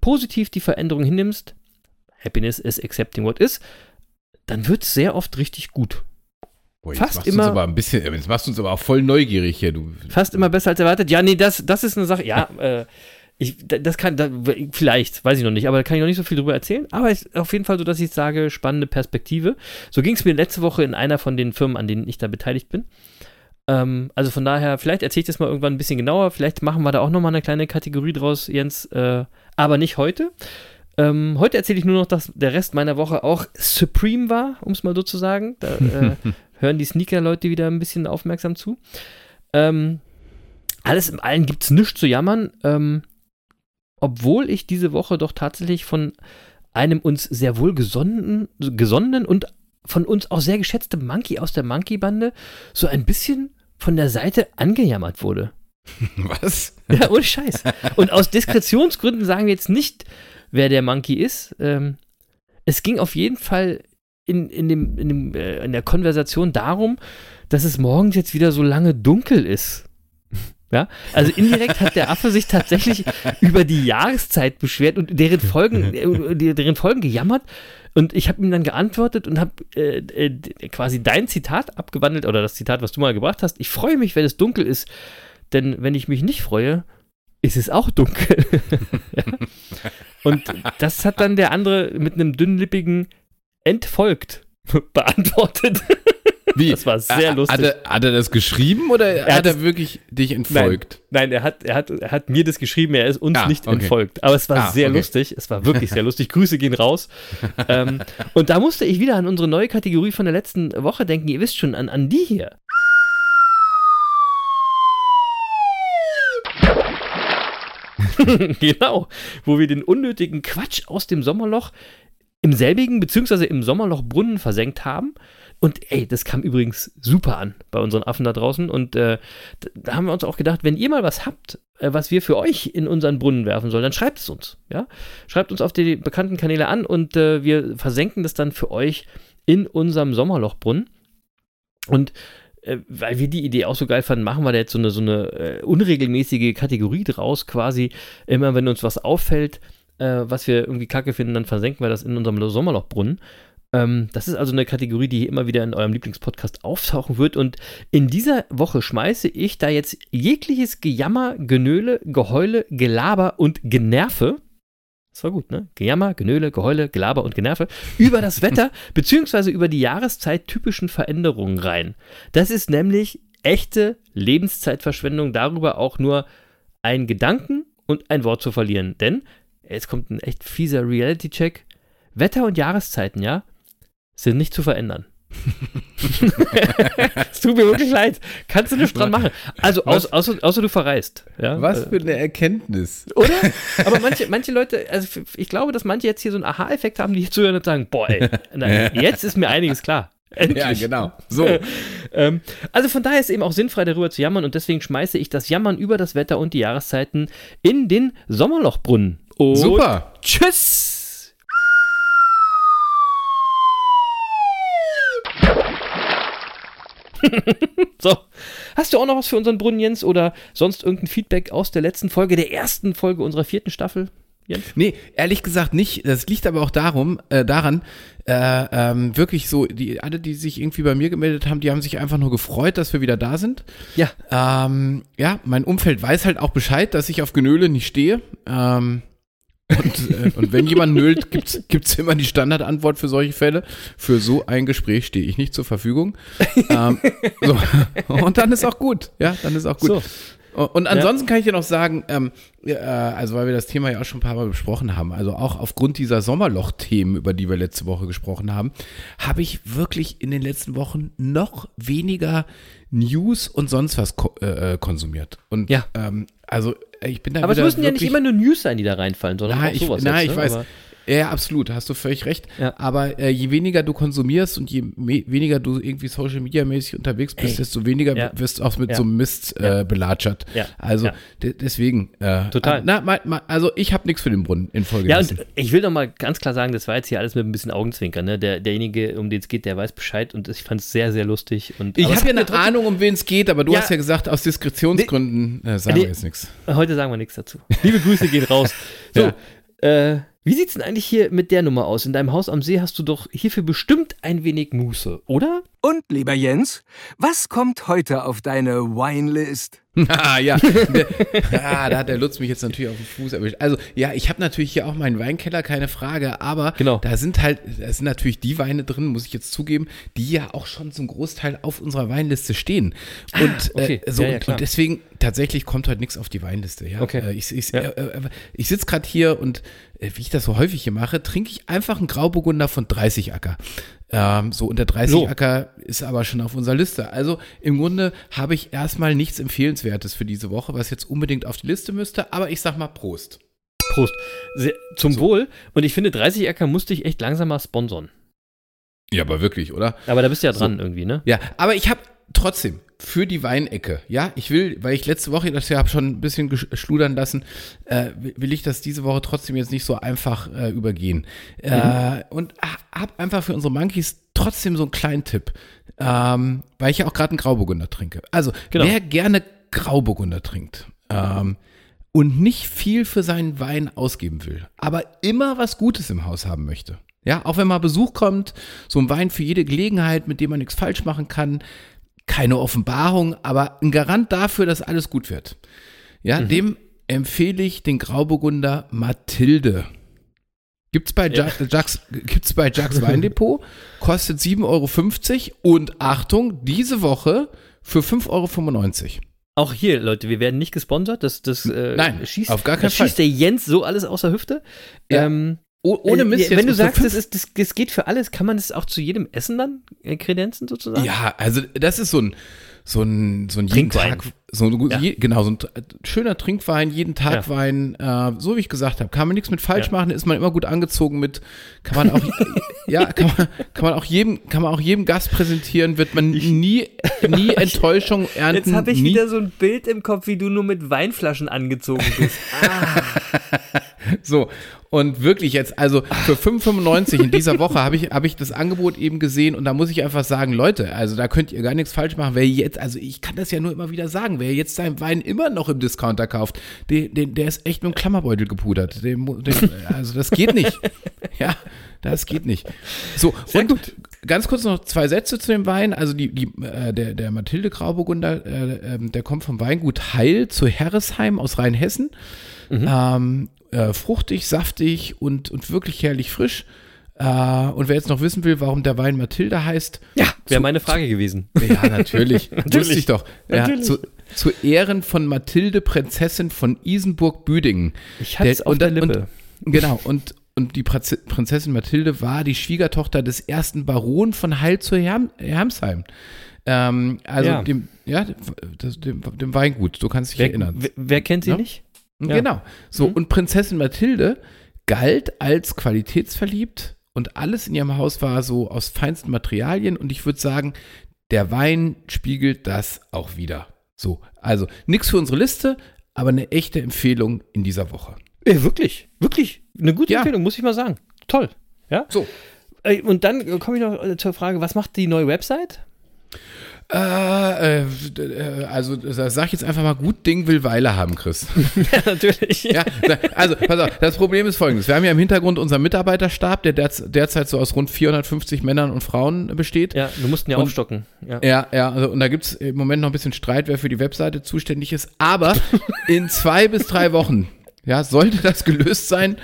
Speaker 4: positiv die Veränderung hinnimmst, Happiness is accepting what is, dann wird es sehr oft richtig gut.
Speaker 5: Boah, jetzt
Speaker 4: Fast
Speaker 5: machst
Speaker 4: immer-
Speaker 5: aber ein bisschen, jetzt machst du uns aber auch voll neugierig hier. Du,
Speaker 4: Fast immer besser als erwartet. Ja, nee, das, das ist eine Sache. Ja, [laughs] äh, ich, da- das kann, da, vielleicht, weiß ich noch nicht, aber da kann ich noch nicht so viel drüber erzählen. Aber es ist auf jeden Fall so, dass ich sage, spannende Perspektive. So ging es mir letzte Woche in einer von den Firmen, an denen ich da beteiligt bin. Ähm, also von daher, vielleicht erzähle ich das mal irgendwann ein bisschen genauer. Vielleicht machen wir da auch nochmal eine kleine Kategorie draus, Jens. Äh, aber nicht heute. Ähm, heute erzähle ich nur noch, dass der Rest meiner Woche auch Supreme war, um es mal so zu sagen. Da äh, [laughs] hören die Sneaker-Leute wieder ein bisschen aufmerksam zu. Ähm, alles im Allen gibt es nichts zu jammern, ähm, obwohl ich diese Woche doch tatsächlich von einem uns sehr wohl gesonnenen, gesonnenen und von uns auch sehr geschätzten Monkey aus der Monkey-Bande so ein bisschen von der Seite angejammert wurde. [laughs]
Speaker 5: was?
Speaker 4: Ja, ohne Scheiß. Und aus Diskretionsgründen sagen wir jetzt nicht, wer der Monkey ist. Ähm, es ging auf jeden Fall in, in, dem, in, dem, äh, in der Konversation darum, dass es morgens jetzt wieder so lange dunkel ist. [laughs] Ja, also indirekt hat der Affe sich tatsächlich über die Jahreszeit beschwert und deren Folgen, äh, deren Folgen gejammert. Und ich habe ihm dann geantwortet und habe äh, äh, quasi dein Zitat abgewandelt oder das Zitat, was du mal gebracht hast. Ich freue mich, wenn es dunkel ist, denn wenn ich mich nicht freue, ist es auch dunkel. ja? [laughs] Und das hat dann der andere mit einem dünnlippigen entfolgt [laughs] beantwortet.
Speaker 5: Wie?
Speaker 4: Das war sehr
Speaker 5: Äh,
Speaker 4: lustig.
Speaker 5: Hat er, hat er das geschrieben oder
Speaker 4: Er
Speaker 5: hat
Speaker 4: hat
Speaker 5: er wirklich dich entfolgt?
Speaker 4: Nein, er hat, er, hat, er hat mir das geschrieben, er ist uns
Speaker 5: Ah,
Speaker 4: nicht
Speaker 5: okay.
Speaker 4: entfolgt. Aber es war
Speaker 5: Ah,
Speaker 4: sehr
Speaker 5: okay.
Speaker 4: lustig. Es war wirklich sehr lustig. Grüße gehen raus. [laughs] ähm, und da musste ich wieder an unsere neue Kategorie von der letzten Woche denken. Ihr wisst schon, an, an die hier. [laughs] genau, wo wir den unnötigen Quatsch aus dem Sommerloch im selbigen, beziehungsweise im Sommerlochbrunnen versenkt haben. Und ey, das kam übrigens super an bei unseren Affen da draußen. Und äh, da haben wir uns auch gedacht, wenn ihr mal was habt, äh, was wir für euch in unseren Brunnen werfen sollen, dann schreibt es uns. Ja? Schreibt uns auf die bekannten Kanäle an und äh, wir versenken das dann für euch in unserem Sommerlochbrunnen. Und äh, weil wir die Idee auch so geil fanden, machen wir da jetzt so eine, so eine äh, unregelmäßige Kategorie draus, quasi. Immer wenn uns was auffällt, äh, was wir irgendwie kacke finden, dann versenken wir das in unserem Sommerlochbrunnen. Ähm, das ist also eine Kategorie, die immer wieder in eurem Lieblingspodcast auftauchen wird. Und in dieser Woche schmeiße ich da jetzt jegliches Gejammer, Genöle, Geheule, Gelaber und Generve. Das war gut, ne? Gejammer, Genöle, Geheule, Gelaber und Generve über das Wetter [laughs] beziehungsweise über die Jahreszeit-typischen Veränderungen rein. Das ist nämlich echte Lebenszeitverschwendung, darüber auch nur einen Gedanken und ein Wort zu verlieren. Denn jetzt kommt ein echt fieser Reality-Check. Wetter und Jahreszeiten, ja, sind nicht zu verändern. [laughs] es tut mir wirklich leid. Kannst du nicht dran machen. Also, aus, außer, außer du verreist. Ja?
Speaker 5: Was für eine Erkenntnis.
Speaker 4: Oder? Aber [laughs] manche, manche Leute, also ich glaube, dass manche jetzt hier so einen Aha-Effekt haben, die hier zuhören und sagen: Boah, ey, na, [laughs] jetzt ist mir einiges klar. Endlich.
Speaker 5: Ja, genau. So.
Speaker 4: ähm, also von daher ist eben auch sinnfrei, darüber zu jammern und deswegen schmeiße ich das Jammern über das Wetter und die Jahreszeiten in den Sommerlochbrunnen. Und
Speaker 5: Super.
Speaker 4: Tschüss! [laughs] so, hast du auch noch was für unseren Brunnen, Jens, oder sonst irgendein Feedback aus der letzten Folge, der ersten Folge unserer vierten Staffel? Jens?
Speaker 5: Nee, ehrlich gesagt nicht. Das liegt aber auch darum, äh, daran, äh, ähm, wirklich so, die, alle, die sich irgendwie bei mir gemeldet haben, die haben sich einfach nur gefreut, dass wir wieder da sind.
Speaker 4: Ja.
Speaker 5: Ähm, ja, mein Umfeld weiß halt auch Bescheid, dass ich auf Genöle nicht stehe. Ähm, und, äh, und wenn jemand nölt, gibt's gibt's immer die Standardantwort für solche Fälle. Für so ein Gespräch stehe ich nicht zur Verfügung. ähm, so. Und dann ist auch gut. Ja, dann ist auch gut.
Speaker 4: So.
Speaker 5: Und ansonsten kann ich dir noch sagen, ähm, äh, also weil wir das Thema ja auch schon ein paar Mal besprochen haben, also auch aufgrund dieser Sommerloch-Themen, über die wir letzte Woche gesprochen haben, habe ich wirklich in den letzten Wochen noch weniger News und sonst was ko äh, konsumiert. Und
Speaker 4: Ja.
Speaker 5: ähm, also ich bin da
Speaker 4: Aber es müssen ja nicht immer nur News sein, die da reinfallen, sondern
Speaker 5: Nein,
Speaker 4: auch
Speaker 5: ich,
Speaker 4: sowas.
Speaker 5: nein,
Speaker 4: jetzt,
Speaker 5: ich
Speaker 4: ne?
Speaker 5: weiß.
Speaker 4: Aber-
Speaker 5: Ja, absolut, hast du völlig recht.
Speaker 4: Ja.
Speaker 5: Aber äh, je weniger du konsumierst und je weniger du irgendwie Social Media mäßig unterwegs bist,
Speaker 4: Ey.
Speaker 5: desto weniger
Speaker 4: Ja.
Speaker 5: wirst du auch mit
Speaker 4: Ja.
Speaker 5: so einem Mist
Speaker 4: Ja.
Speaker 5: äh, belatschert.
Speaker 4: Ja.
Speaker 5: Also
Speaker 4: Ja.
Speaker 5: de deswegen. Äh,
Speaker 4: Total.
Speaker 5: Na, ma, ma, also ich habe nichts für den Brunnen in Folge.
Speaker 4: Ja, und ich will noch mal ganz klar sagen, das war jetzt hier alles mit ein bisschen Augenzwinkern. Ne? Der, derjenige, um den es geht, der weiß Bescheid und ich fand es sehr, sehr lustig. Und,
Speaker 5: ich habe ja eine
Speaker 4: trotzdem-
Speaker 5: Ahnung, um wen es geht, aber du
Speaker 4: Ja.
Speaker 5: hast ja gesagt, aus Diskretionsgründen äh, sagen wir jetzt nichts.
Speaker 4: Heute sagen wir nichts dazu. [laughs] Liebe Grüße gehen raus. So, äh, wie sieht's denn eigentlich hier mit der Nummer aus? In deinem Haus am See hast du doch hierfür bestimmt ein wenig Muße, oder?
Speaker 1: Und lieber Jens, was kommt heute auf deine Winelist? [laughs]
Speaker 5: Ah, ja. Ja, da hat der Lutz mich jetzt natürlich auf den Fuß erwischt. Also, ja, ich habe natürlich hier auch meinen Weinkeller, keine Frage, aber
Speaker 4: Genau.
Speaker 5: da sind halt, da sind natürlich die Weine drin, muss ich jetzt zugeben, die ja auch schon zum Großteil auf unserer Weinliste stehen. Und,
Speaker 4: Ah, okay.
Speaker 5: äh, so,
Speaker 4: Ja, ja,
Speaker 5: und deswegen, tatsächlich kommt heute nichts auf die Weinliste. Ja?
Speaker 4: Okay.
Speaker 5: Äh, Ich, ich,
Speaker 4: Ja.
Speaker 5: äh, äh, ich sitze gerade hier und äh, wie ich das so häufig hier mache, trinke ich einfach einen Grauburgunder von 30 Acker. Ähm, so, und der 30
Speaker 4: So.
Speaker 5: Acker ist aber schon auf unserer Liste. Also im Grunde habe ich erstmal nichts Empfehlenswertes für diese Woche, was jetzt unbedingt auf die Liste müsste, aber ich sag mal Prost.
Speaker 4: Prost. Sehr, zum Wohl. Und ich finde, 30 Acker musste ich echt langsam mal sponsern.
Speaker 5: Ja, aber wirklich, oder?
Speaker 4: Aber da bist du ja dran irgendwie, ne?
Speaker 5: Ja, aber ich habe trotzdem für die Weinecke, ja, ich will, weil ich letzte Woche das ja habe schon ein bisschen geschludern lassen, äh, will ich das diese Woche trotzdem jetzt nicht so einfach äh, übergehen. Äh, und habe einfach für unsere Monkeys trotzdem so einen kleinen Tipp, ähm, weil ich ja auch gerade einen Grauburgunder trinke. Also,
Speaker 4: Genau.
Speaker 5: wer gerne Grauburgunder trinkt ähm, und nicht viel für seinen Wein ausgeben will, aber immer was Gutes im Haus haben möchte. Ja, auch wenn mal Besuch kommt, so ein Wein für jede Gelegenheit, mit dem man nichts falsch machen kann. Keine Offenbarung, aber ein Garant dafür, dass alles gut wird. Ja, dem empfehle ich den Grauburgunder Mathilde. Gibt's bei, ja. Jacks, gibt's bei Jacks Weindepot, kostet 7,50 Euro und Achtung, diese Woche für 5,95 Euro.
Speaker 4: Auch hier, Leute, wir werden nicht gesponsert. Das, das äh,
Speaker 5: Nein,
Speaker 4: schießt,
Speaker 5: auf gar keinen Fall.
Speaker 4: schießt der Jens so alles aus der Hüfte.
Speaker 5: Ja.
Speaker 4: Ähm,
Speaker 5: Oh, ohne Mist
Speaker 4: äh, Wenn du sagst,
Speaker 5: fünf-
Speaker 4: das, ist, das, das geht für alles, kann man das auch zu jedem Essen dann äh, kredenzen sozusagen?
Speaker 5: Ja, also das ist so ein so ein so ein jeden
Speaker 4: Trinkwein.
Speaker 5: Tag so ein,
Speaker 4: Ja.
Speaker 5: je, genau so ein tr- schöner Trinkwein, jeden Tag
Speaker 4: Ja.
Speaker 5: Wein, äh, so wie ich gesagt habe, kann man nichts mit falsch
Speaker 4: Ja.
Speaker 5: machen, ist man immer gut angezogen mit, kann man auch [laughs] ja, kann man, kann man auch jedem kann man auch jedem Gast präsentieren, wird man nie nie [laughs] Enttäuschung ernten.
Speaker 4: Jetzt habe ich
Speaker 5: nie,
Speaker 4: wieder so ein Bild im Kopf, wie du nur mit Weinflaschen angezogen bist. [laughs]
Speaker 5: So, und wirklich jetzt, also für 5,95 in dieser Woche habe ich, hab ich das Angebot eben gesehen und da muss ich einfach sagen, Leute, also da könnt ihr gar nichts falsch machen. Wer jetzt, also ich kann das ja nur immer wieder sagen, wer jetzt seinen Wein immer noch im Discounter kauft, der, der, der ist echt mit dem Klammerbeutel gepudert. Dem, dem, also das geht nicht. Ja, das geht nicht. So,
Speaker 4: Sehr
Speaker 5: und
Speaker 4: gut.
Speaker 5: ganz kurz noch zwei Sätze zu dem Wein. Also die, die, äh, der, der Mathilde Grauburgunder, äh, ähm, der kommt vom Weingut Heil zu Herresheim aus Rheinhessen. Ähm, äh, fruchtig, saftig und, und wirklich herrlich frisch. Äh, und wer jetzt noch wissen will, warum der Wein Mathilde heißt,
Speaker 4: Ja, wäre meine Frage gewesen. [laughs]
Speaker 5: ja, [laughs] natürlich. Wusste ich doch. Ja,
Speaker 4: Natürlich.
Speaker 5: zu, zu Ehren von Mathilde, Prinzessin von Isenburg-Büdingen.
Speaker 4: Ich hatte es auf
Speaker 5: und
Speaker 4: der Lippe.
Speaker 5: Und, genau, und, und die Prinze- Prinzessin Mathilde war die Schwiegertochter des ersten Baron von Heil zu Herm, Hermsheim. Ähm, also
Speaker 4: Ja.
Speaker 5: dem, ja, dem, dem Weingut, du kannst dich
Speaker 4: Wer,
Speaker 5: erinnern.
Speaker 4: wer, wer kennt sie
Speaker 5: Ja.
Speaker 4: nicht? Ja.
Speaker 5: Genau. So,
Speaker 4: Mhm.
Speaker 5: und Prinzessin Mathilde galt als qualitätsverliebt und alles in ihrem Haus war so aus feinsten Materialien und ich würde sagen, der Wein spiegelt das auch wieder. So, also nichts für unsere Liste, aber eine echte Empfehlung in dieser Woche.
Speaker 4: Äh, wirklich, wirklich. Eine gute
Speaker 5: Ja.
Speaker 4: Empfehlung, muss ich mal sagen. Toll. Ja?
Speaker 5: So.
Speaker 4: Und dann komme ich noch äh, zur Frage, was macht die neue Website?
Speaker 5: Äh, äh, also sag ich jetzt einfach mal, gut Ding will Weile haben, Chris. [laughs]
Speaker 4: ja, natürlich.
Speaker 5: Ja, also pass auf, das Problem ist folgendes. Wir haben ja im Hintergrund unseren Mitarbeiterstab, der derz- derzeit so aus rund 450 Männern und Frauen besteht.
Speaker 4: Ja, wir mussten ja
Speaker 5: Und-
Speaker 4: aufstocken. Ja.
Speaker 5: Ja, ja, also, und da gibt es im Moment noch ein bisschen Streit, wer für die Webseite zuständig ist. Aber [laughs] in zwei bis drei Wochen, ja, sollte das gelöst sein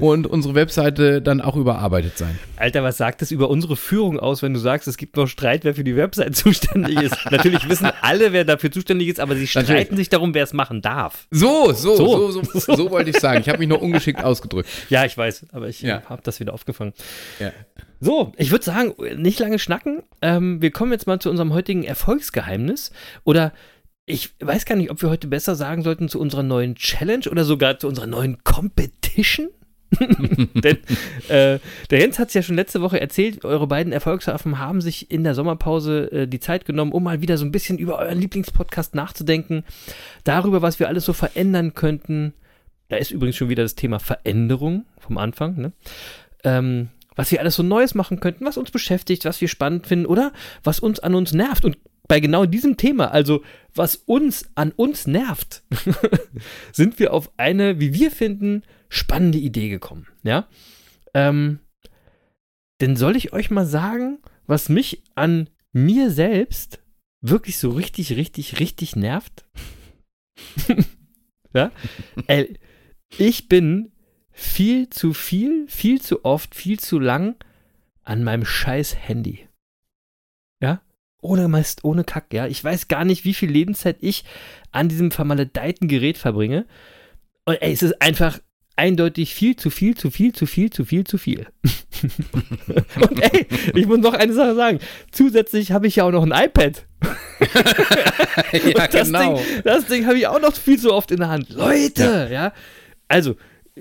Speaker 5: [laughs] und unsere Webseite dann auch überarbeitet sein.
Speaker 4: Alter, was sagt es über unsere Führung aus, wenn du sagst, es gibt noch Streit, wer für die Website [laughs] zuständig ist? Natürlich wissen alle, wer dafür zuständig ist, aber sie streiten
Speaker 5: Natürlich.
Speaker 4: sich darum, wer es machen darf.
Speaker 5: So, so,
Speaker 4: So.
Speaker 5: so, so, so, wollte ich sagen. Ich habe mich nur ungeschickt ausgedrückt. [laughs]
Speaker 4: Ja, ich weiß, aber ich
Speaker 5: Ja.
Speaker 4: habe das wieder aufgefangen.
Speaker 5: Ja.
Speaker 4: So, ich würde sagen, nicht lange schnacken. Ähm, wir kommen jetzt mal zu unserem heutigen Erfolgsgeheimnis. Oder ich weiß gar nicht, ob wir heute besser sagen sollten zu unserer neuen Challenge oder sogar zu unserer neuen Competition. [laughs] Denn äh, der Jens hat es ja schon letzte Woche erzählt, eure beiden Erfolgsaffen haben sich in der Sommerpause äh, die Zeit genommen, um mal wieder so ein bisschen über euren Lieblingspodcast nachzudenken, darüber, was wir alles so verändern könnten. Da ist übrigens schon wieder das Thema Veränderung vom Anfang, ne? ähm, was wir alles so Neues machen könnten, was uns beschäftigt, was wir spannend finden oder was uns an uns nervt. Und bei genau diesem Thema, also was uns an uns nervt, [laughs] sind wir auf eine, wie wir finden, spannende Idee gekommen. Ja. Ähm, denn soll ich euch mal sagen, was mich an mir selbst wirklich so richtig, richtig, richtig nervt? [laughs] ja? Ey, ich bin viel zu viel, viel zu oft, viel zu lang an meinem scheiß Handy. Ja? Ohne Mist, ohne Kack, ja. Ich weiß gar nicht, wie viel Lebenszeit ich an diesem vermaledeiten Gerät verbringe. Und ey, es ist einfach eindeutig viel zu viel, zu viel, zu viel, zu viel, zu viel. [laughs] Und ey, ich muss noch eine Sache sagen. Zusätzlich habe ich ja auch noch ein iPad. [laughs]
Speaker 5: ja, [laughs]
Speaker 4: das
Speaker 5: genau.
Speaker 4: Ding, das Ding habe ich auch noch viel zu oft in der Hand. Leute, ja. Also,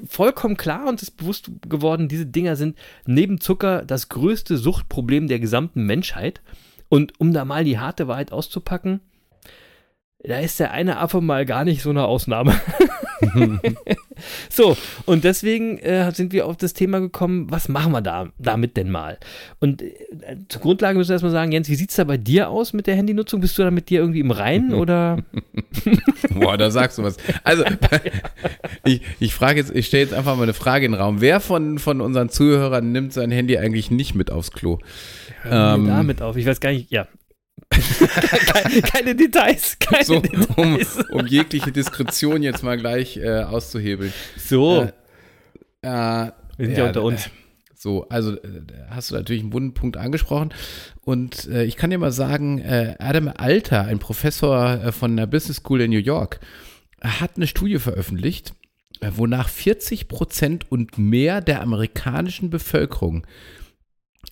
Speaker 4: vollkommen klar und ist bewusst geworden, diese Dinger sind neben Zucker das größte Suchtproblem der gesamten Menschheit. Und um da mal die harte Wahrheit auszupacken, da ist der eine Affe mal gar nicht so eine Ausnahme. So, und deswegen äh, sind wir auf das Thema gekommen, was machen wir da damit denn mal? Und äh, zur Grundlage müssen wir erstmal sagen, Jens, wie sieht es da bei dir aus mit der Handynutzung? Bist du da mit dir irgendwie im Reinen [laughs] oder?
Speaker 5: Boah, da sagst du was. Also, [laughs] ich, ich frage jetzt, ich stelle jetzt einfach mal eine Frage in den Raum. Wer von, von unseren Zuhörern nimmt sein Handy eigentlich nicht mit aufs Klo?
Speaker 4: Hör mir
Speaker 5: Ähm,
Speaker 4: damit auf. Ich weiß gar nicht, ja. Keine, keine Details, keine
Speaker 5: So, um,
Speaker 4: Details.
Speaker 5: um jegliche Diskretion jetzt mal gleich äh, auszuhebeln.
Speaker 4: So,
Speaker 5: Äh, Äh,
Speaker 4: wir sind ja, unter uns.
Speaker 5: äh, So, also äh, hast du natürlich einen wunden Punkt angesprochen. Und äh, ich kann dir mal sagen, äh, Adam Alter, ein Professor äh, von der Business School in New York, hat eine Studie veröffentlicht, äh, wonach 40 Prozent und mehr der amerikanischen Bevölkerung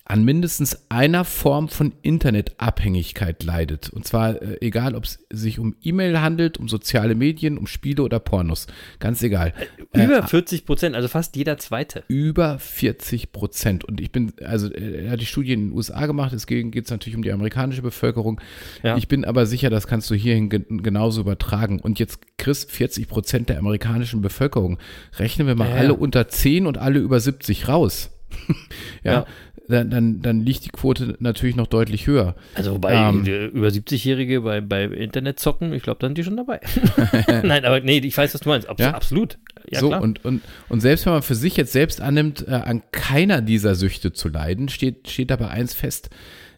Speaker 5: an mindestens einer Form von Internetabhängigkeit leidet. Und zwar äh, egal, ob es sich um E-Mail handelt, um soziale Medien, um Spiele oder Pornos. Ganz egal.
Speaker 4: Über 40 Prozent, also fast jeder Zweite.
Speaker 5: Über 40 Prozent. Und ich bin, also er hat die Studie in den USA gemacht, es geht es natürlich um die amerikanische Bevölkerung.
Speaker 4: Ja.
Speaker 5: Ich bin aber sicher, das kannst du hierhin gen genauso übertragen. Und jetzt, Chris, 40 Prozent der amerikanischen Bevölkerung. Rechnen wir mal
Speaker 4: Ja, ja.
Speaker 5: alle unter 10 und alle über 70 raus. [laughs] ja. Dann, dann, dann liegt die Quote natürlich noch deutlich höher.
Speaker 4: Also wobei
Speaker 5: Ähm.
Speaker 4: über 70-Jährige bei, bei Internetzocken, ich glaube, dann sind die schon dabei. [laughs] Nein, aber nee, ich weiß, was du meinst. Abs
Speaker 5: Ja?
Speaker 4: Absolut. Ja,
Speaker 5: so,
Speaker 4: klar.
Speaker 5: und, und, und selbst wenn man für sich jetzt selbst annimmt, äh, an keiner dieser Süchte zu leiden, steht, steht dabei eins fest,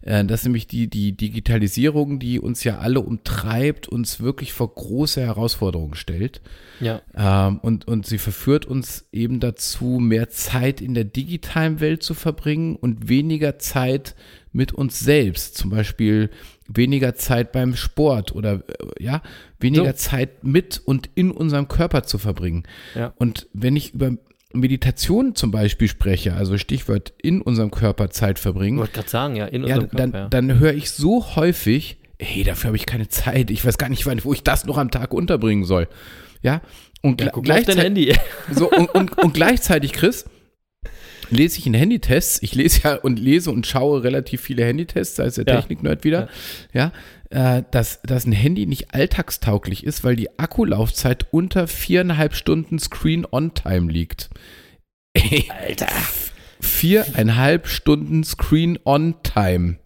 Speaker 5: dass nämlich die, die Digitalisierung, die uns ja alle umtreibt, uns wirklich vor große Herausforderungen stellt.
Speaker 4: ja.
Speaker 5: Ähm, und, und sie verführt uns eben dazu, mehr Zeit in der digitalen Welt zu verbringen und weniger Zeit mit uns selbst. Zum Beispiel weniger Zeit beim Sport oder äh, ja, weniger
Speaker 4: So.
Speaker 5: Zeit mit und in unserem Körper zu verbringen.
Speaker 4: Ja.
Speaker 5: Und wenn ich über Meditation zum Beispiel spreche, also Stichwort in unserem Körper Zeit
Speaker 4: Ich
Speaker 5: verbringen,
Speaker 4: wollte gerade sagen, ja, in
Speaker 5: ja,
Speaker 4: unserem
Speaker 5: dann,
Speaker 4: Körper. ja.
Speaker 5: dann höre ich so häufig, hey, dafür habe ich keine Zeit. Ich weiß gar nicht, wo ich das noch am Tag unterbringen soll. Ja, und
Speaker 4: ja,
Speaker 5: gleichzeitig, [laughs] so, und, und, und gleichzeitig, Chris, lese ich in Handytests. Ich lese ja und lese und schaue relativ viele Handytests, sei es der
Speaker 4: Ja.
Speaker 5: Technik-Nerd wieder, ja, äh, dass, dass ein Handy nicht alltagstauglich ist, weil die Akkulaufzeit unter viereinhalb Stunden Screen-On-Time liegt. Ey,
Speaker 4: Alter.
Speaker 5: viereinhalb Stunden Screen-On-Time.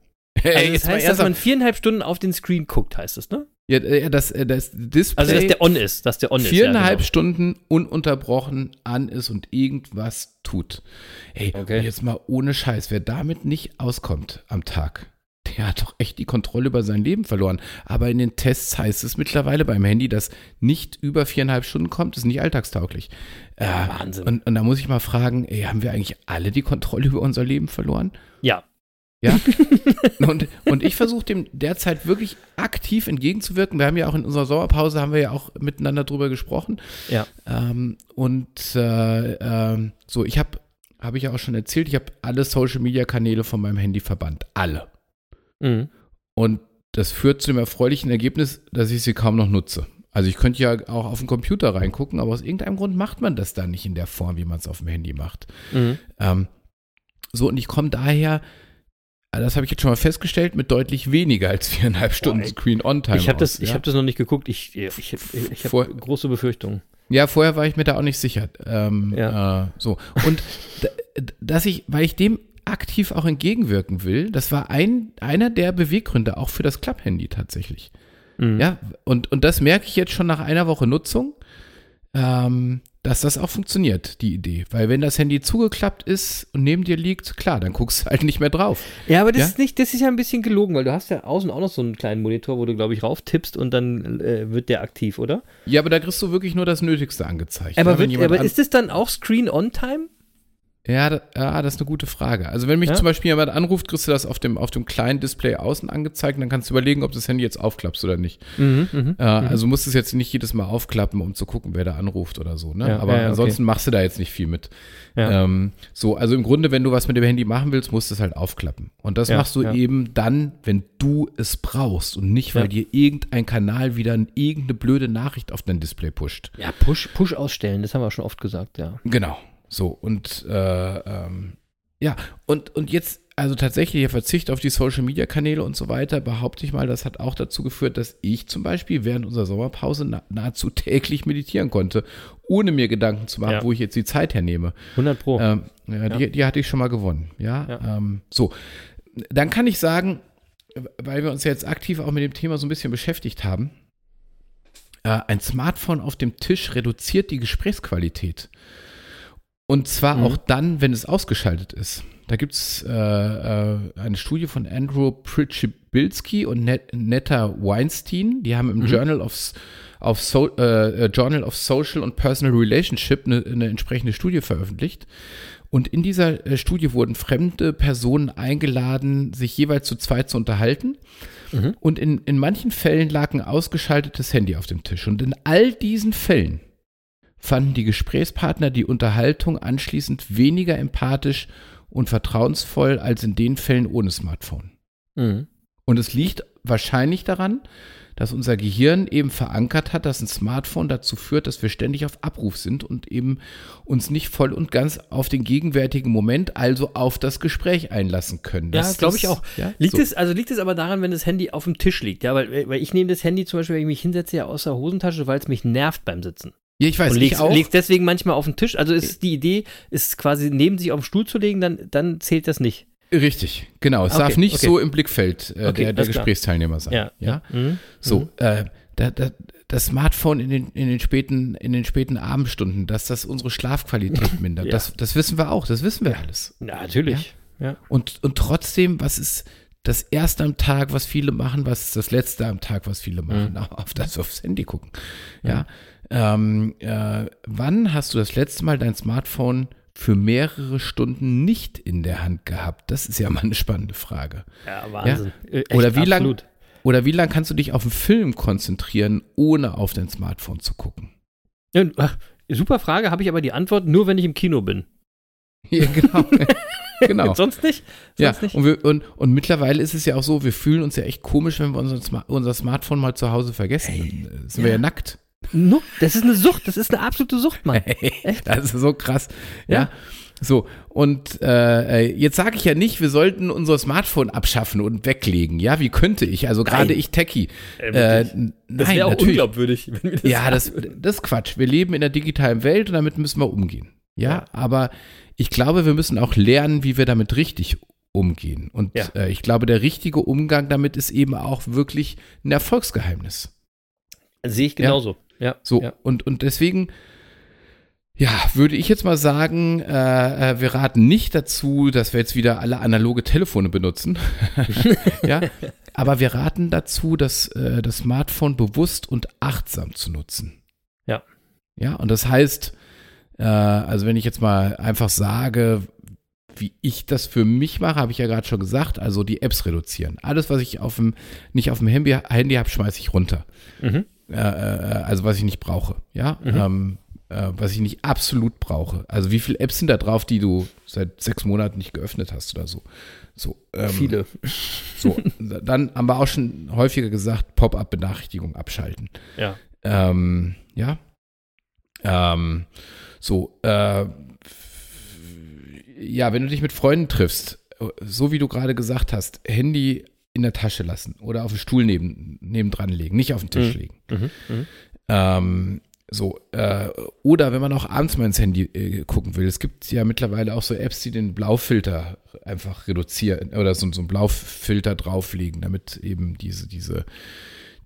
Speaker 5: Ey,
Speaker 4: Also das heißt, dass man viereinhalb Stunden auf den Screen guckt, heißt das, ne?
Speaker 5: ja, äh, das, äh, das Display
Speaker 4: Also, dass der on ist, dass der on ist.
Speaker 5: viereinhalb
Speaker 4: ja, genau.
Speaker 5: Stunden ununterbrochen an ist und irgendwas tut. Ey,
Speaker 4: Okay.
Speaker 5: jetzt mal ohne Scheiß, wer damit nicht auskommt am Tag, der hat doch echt die Kontrolle über sein Leben verloren. Aber in den Tests heißt es mittlerweile beim Handy, dass nicht über viereinhalb Stunden kommt, ist nicht alltagstauglich. Äh,
Speaker 4: Wahnsinn.
Speaker 5: Und, und da muss ich mal fragen, ey, haben wir eigentlich alle die Kontrolle über unser Leben verloren?
Speaker 4: Ja.
Speaker 5: Ja. [laughs] und, und ich versuche dem derzeit wirklich aktiv entgegenzuwirken. Wir haben ja auch in unserer Sommerpause haben wir ja auch miteinander drüber gesprochen.
Speaker 4: Ja.
Speaker 5: Ähm, und äh, ähm, so, ich habe, habe ich ja auch schon erzählt, ich habe alle Social Media Kanäle von meinem Handy verbannt. Alle.
Speaker 4: Mhm.
Speaker 5: Und das führt zu dem erfreulichen Ergebnis, dass ich sie kaum noch nutze. Also ich könnte ja auch auf den Computer reingucken, aber aus irgendeinem Grund macht man das dann nicht in der Form, wie man es auf dem Handy macht.
Speaker 4: Mhm.
Speaker 5: Ähm, so, und ich komme daher, äh, das habe ich jetzt schon mal festgestellt, mit deutlich weniger als viereinhalb Stunden. Screen-On-Time.
Speaker 4: Ich habe das, ich
Speaker 5: ja?
Speaker 4: hab das noch nicht geguckt. Ich, ich, ich, habe große Befürchtungen.
Speaker 5: Ja, vorher war ich mir da auch nicht sicher. Ähm,
Speaker 4: Ja.
Speaker 5: äh, so. Und dass ich, weil ich dem aktiv auch entgegenwirken will, das war ein, einer der Beweggründe auch für das Club-Handy tatsächlich.
Speaker 4: Mhm.
Speaker 5: Ja, und, und das merke ich jetzt schon nach einer Woche Nutzung, ähm, dass das auch funktioniert, die Idee. Weil wenn das Handy zugeklappt ist und neben dir liegt, klar, dann guckst du halt nicht mehr drauf.
Speaker 4: Ja, aber das
Speaker 5: Ja?
Speaker 4: ist nicht, das ist ja ein bisschen gelogen, weil du hast ja außen auch noch so einen kleinen Monitor, wo du, glaube ich, rauf tippst und dann äh, wird der aktiv, oder?
Speaker 5: Ja, aber da kriegst du wirklich nur das Nötigste angezeigt.
Speaker 4: Aber,
Speaker 5: ja,
Speaker 4: wird, aber ist das dann auch Screen-On-Time?
Speaker 5: Ja, da, ja, das ist eine gute Frage. Also wenn mich
Speaker 4: Ja?
Speaker 5: zum Beispiel jemand anruft, kriegst du das auf dem, auf dem kleinen Display außen angezeigt und dann kannst du überlegen, ob du das Handy jetzt aufklappst oder nicht.
Speaker 4: Mhm, mhm.
Speaker 5: Äh, Also musst du es jetzt nicht jedes Mal aufklappen, um zu gucken, wer da anruft oder so. Ne?
Speaker 4: Ja,
Speaker 5: Aber ansonsten machst du da jetzt nicht viel mit.
Speaker 4: Ja.
Speaker 5: Ähm, so, also im Grunde, wenn du was mit dem Handy machen willst, musst du es halt aufklappen. Und das
Speaker 4: Ja,
Speaker 5: machst du
Speaker 4: ja.
Speaker 5: eben dann, wenn du es brauchst und nicht, weil
Speaker 4: Ja.
Speaker 5: dir irgendein Kanal wieder irgendeine blöde Nachricht auf dein Display pusht.
Speaker 4: Ja, Push, Push ausstellen, das haben wir schon oft gesagt, ja.
Speaker 5: Genau. So, und äh, ähm, ja, und, und jetzt, also tatsächlich der Verzicht auf die Social Media Kanäle und so weiter, behaupte ich mal, das hat auch dazu geführt, dass ich zum Beispiel während unserer Sommerpause na, nahezu täglich meditieren konnte, ohne mir Gedanken zu machen,
Speaker 4: Ja.
Speaker 5: wo ich jetzt die Zeit hernehme.
Speaker 4: 100 Pro.
Speaker 5: Ähm, ja, Die, die hatte ich schon mal gewonnen. Ja,
Speaker 4: Ja.
Speaker 5: Ähm, so. Dann kann ich sagen, weil wir uns ja jetzt aktiv auch mit dem Thema so ein bisschen beschäftigt haben, äh, ein Smartphone auf dem Tisch reduziert die Gesprächsqualität. Und zwar
Speaker 4: Mhm.
Speaker 5: auch dann, wenn es ausgeschaltet ist. Da gibt es äh, äh, eine Studie von Andrew Pritchibilski und Net Netta Weinstein. Die haben im
Speaker 4: Mhm.
Speaker 5: Journal, of, of so äh, Journal of Social and Personal Relationship eine, eine entsprechende Studie veröffentlicht. Und in dieser äh, Studie wurden fremde Personen eingeladen, sich jeweils zu zweit zu unterhalten.
Speaker 4: Mhm.
Speaker 5: Und in, in manchen Fällen lag ein ausgeschaltetes Handy auf dem Tisch. Und in all diesen Fällen fanden die Gesprächspartner die Unterhaltung anschließend weniger empathisch und vertrauensvoll als in den Fällen ohne Smartphone.
Speaker 4: Mhm.
Speaker 5: Und es liegt wahrscheinlich daran, dass unser Gehirn eben verankert hat, dass ein Smartphone dazu führt, dass wir ständig auf Abruf sind und eben uns nicht voll und ganz auf den gegenwärtigen Moment, also auf das Gespräch einlassen können.
Speaker 4: Ja,
Speaker 5: Das-
Speaker 4: glaube
Speaker 5: das-
Speaker 4: ich auch.
Speaker 5: Ja,
Speaker 4: Liegt
Speaker 5: so.
Speaker 4: es, also liegt es aber daran, wenn das Handy auf dem Tisch liegt, ja, weil, weil ich nehme das Handy zum Beispiel, wenn ich mich hinsetze, ja aus der Hosentasche, weil es mich nervt beim Sitzen.
Speaker 5: Ja, ich weiß
Speaker 4: und
Speaker 5: nicht
Speaker 4: leg's,
Speaker 5: auch.
Speaker 4: leg's deswegen manchmal auf den Tisch. Also ist die Idee, ist quasi neben sich auf den Stuhl zu legen, dann, dann zählt das nicht.
Speaker 5: Richtig, genau. Es
Speaker 4: Okay,
Speaker 5: darf nicht
Speaker 4: okay.
Speaker 5: so im Blickfeld äh,
Speaker 4: Okay,
Speaker 5: der, der. Gesprächsteilnehmer sein.
Speaker 4: Ja,
Speaker 5: ja.
Speaker 4: Mhm.
Speaker 5: So, äh, da, da, das Smartphone in den, in den späten, in den späten Abendstunden, dass das unsere Schlafqualität [laughs] mindert.
Speaker 4: Ja.
Speaker 5: Das, das wissen wir auch, das wissen wir alles.
Speaker 4: Ja, natürlich. Ja.
Speaker 5: Und, und trotzdem, was ist das erste am Tag, was viele machen, was ist das letzte am Tag, was viele machen?
Speaker 4: Mhm.
Speaker 5: Auf das aufs Handy gucken. Ja. Ähm, äh, wann hast du das letzte Mal dein Smartphone für mehrere Stunden nicht in der Hand gehabt? Das ist ja mal eine spannende Frage.
Speaker 4: Ja, Wahnsinn. Äh, echt,
Speaker 5: Oder wie lang-
Speaker 4: absolut.
Speaker 5: Oder wie lange kannst du dich auf einen Film konzentrieren, ohne auf dein Smartphone zu gucken?
Speaker 4: Ja, super Frage, habe ich aber die Antwort nur, wenn ich im Kino bin. [laughs]
Speaker 5: Ja, genau. [laughs] genau.
Speaker 4: Sonst nicht?
Speaker 5: Ja,
Speaker 4: Sonst nicht?
Speaker 5: und, wir, und, und mittlerweile ist es ja auch so, wir fühlen uns ja echt komisch, wenn wir unser, unser Smartphone mal zu Hause vergessen. Dann äh, sind wir ja nackt.
Speaker 4: No, das ist eine Sucht, das ist eine absolute Sucht, Mann. [laughs] Echt?
Speaker 5: Das ist so krass. Ja.
Speaker 4: Ja.
Speaker 5: So, und äh, äh, jetzt sage ich ja nicht, wir sollten unser Smartphone abschaffen und weglegen. Ja, wie könnte ich? Also gerade ich Techie.
Speaker 4: Äh,
Speaker 5: Äh,
Speaker 4: Das wäre auch
Speaker 5: natürlich.
Speaker 4: unglaubwürdig, wenn wir das
Speaker 5: Ja, das, das ist Quatsch. Wir leben in der digitalen Welt und damit müssen wir umgehen. Ja, aber ich glaube, wir müssen auch lernen, wie wir damit richtig umgehen. Und
Speaker 4: Ja.
Speaker 5: äh, ich glaube, der richtige Umgang damit ist eben auch wirklich ein Erfolgsgeheimnis.
Speaker 4: Sehe ich genauso. Ja.
Speaker 5: So,
Speaker 4: Ja.
Speaker 5: und, und deswegen, ja, würde ich jetzt mal sagen, äh, äh, wir raten nicht dazu, dass wir jetzt wieder alle analoge Telefone benutzen. [laughs] ja, aber wir raten dazu, das, äh, das Smartphone bewusst und achtsam zu nutzen.
Speaker 4: Ja.
Speaker 5: Ja, und das heißt, äh, also wenn ich jetzt mal einfach sage, wie ich das für mich mache, habe ich ja gerade schon gesagt, also die Apps reduzieren. Alles, was ich auf dem, nicht auf dem Handy, Handy habe, schmeiße ich runter
Speaker 4: Mhm.
Speaker 5: äh, äh, also was ich nicht brauche, ja,
Speaker 4: Mhm.
Speaker 5: ähm, äh, was ich nicht absolut brauche. Also wie viele Apps sind da drauf, die du seit sechs Monaten nicht geöffnet hast oder so? So, ähm,
Speaker 4: Viele.
Speaker 5: So, dann haben wir auch schon häufiger gesagt, Pop-up-Benachrichtigung abschalten.
Speaker 4: Ja.
Speaker 5: Ähm, ja. Ähm, so, äh, ja, wenn du dich mit Freunden triffst, so wie du gerade gesagt hast, Handy in der Tasche lassen oder auf den Stuhl neben, nebendran legen, nicht auf den Tisch
Speaker 4: Mhm.
Speaker 5: legen.
Speaker 4: Mhm. Mhm.
Speaker 5: Ähm, so, äh, oder wenn man auch abends mal ins Handy äh, gucken will, es gibt ja mittlerweile auch so Apps, die den Blaufilter einfach reduzieren oder so, so einen Blaufilter drauflegen, damit eben diese, diese,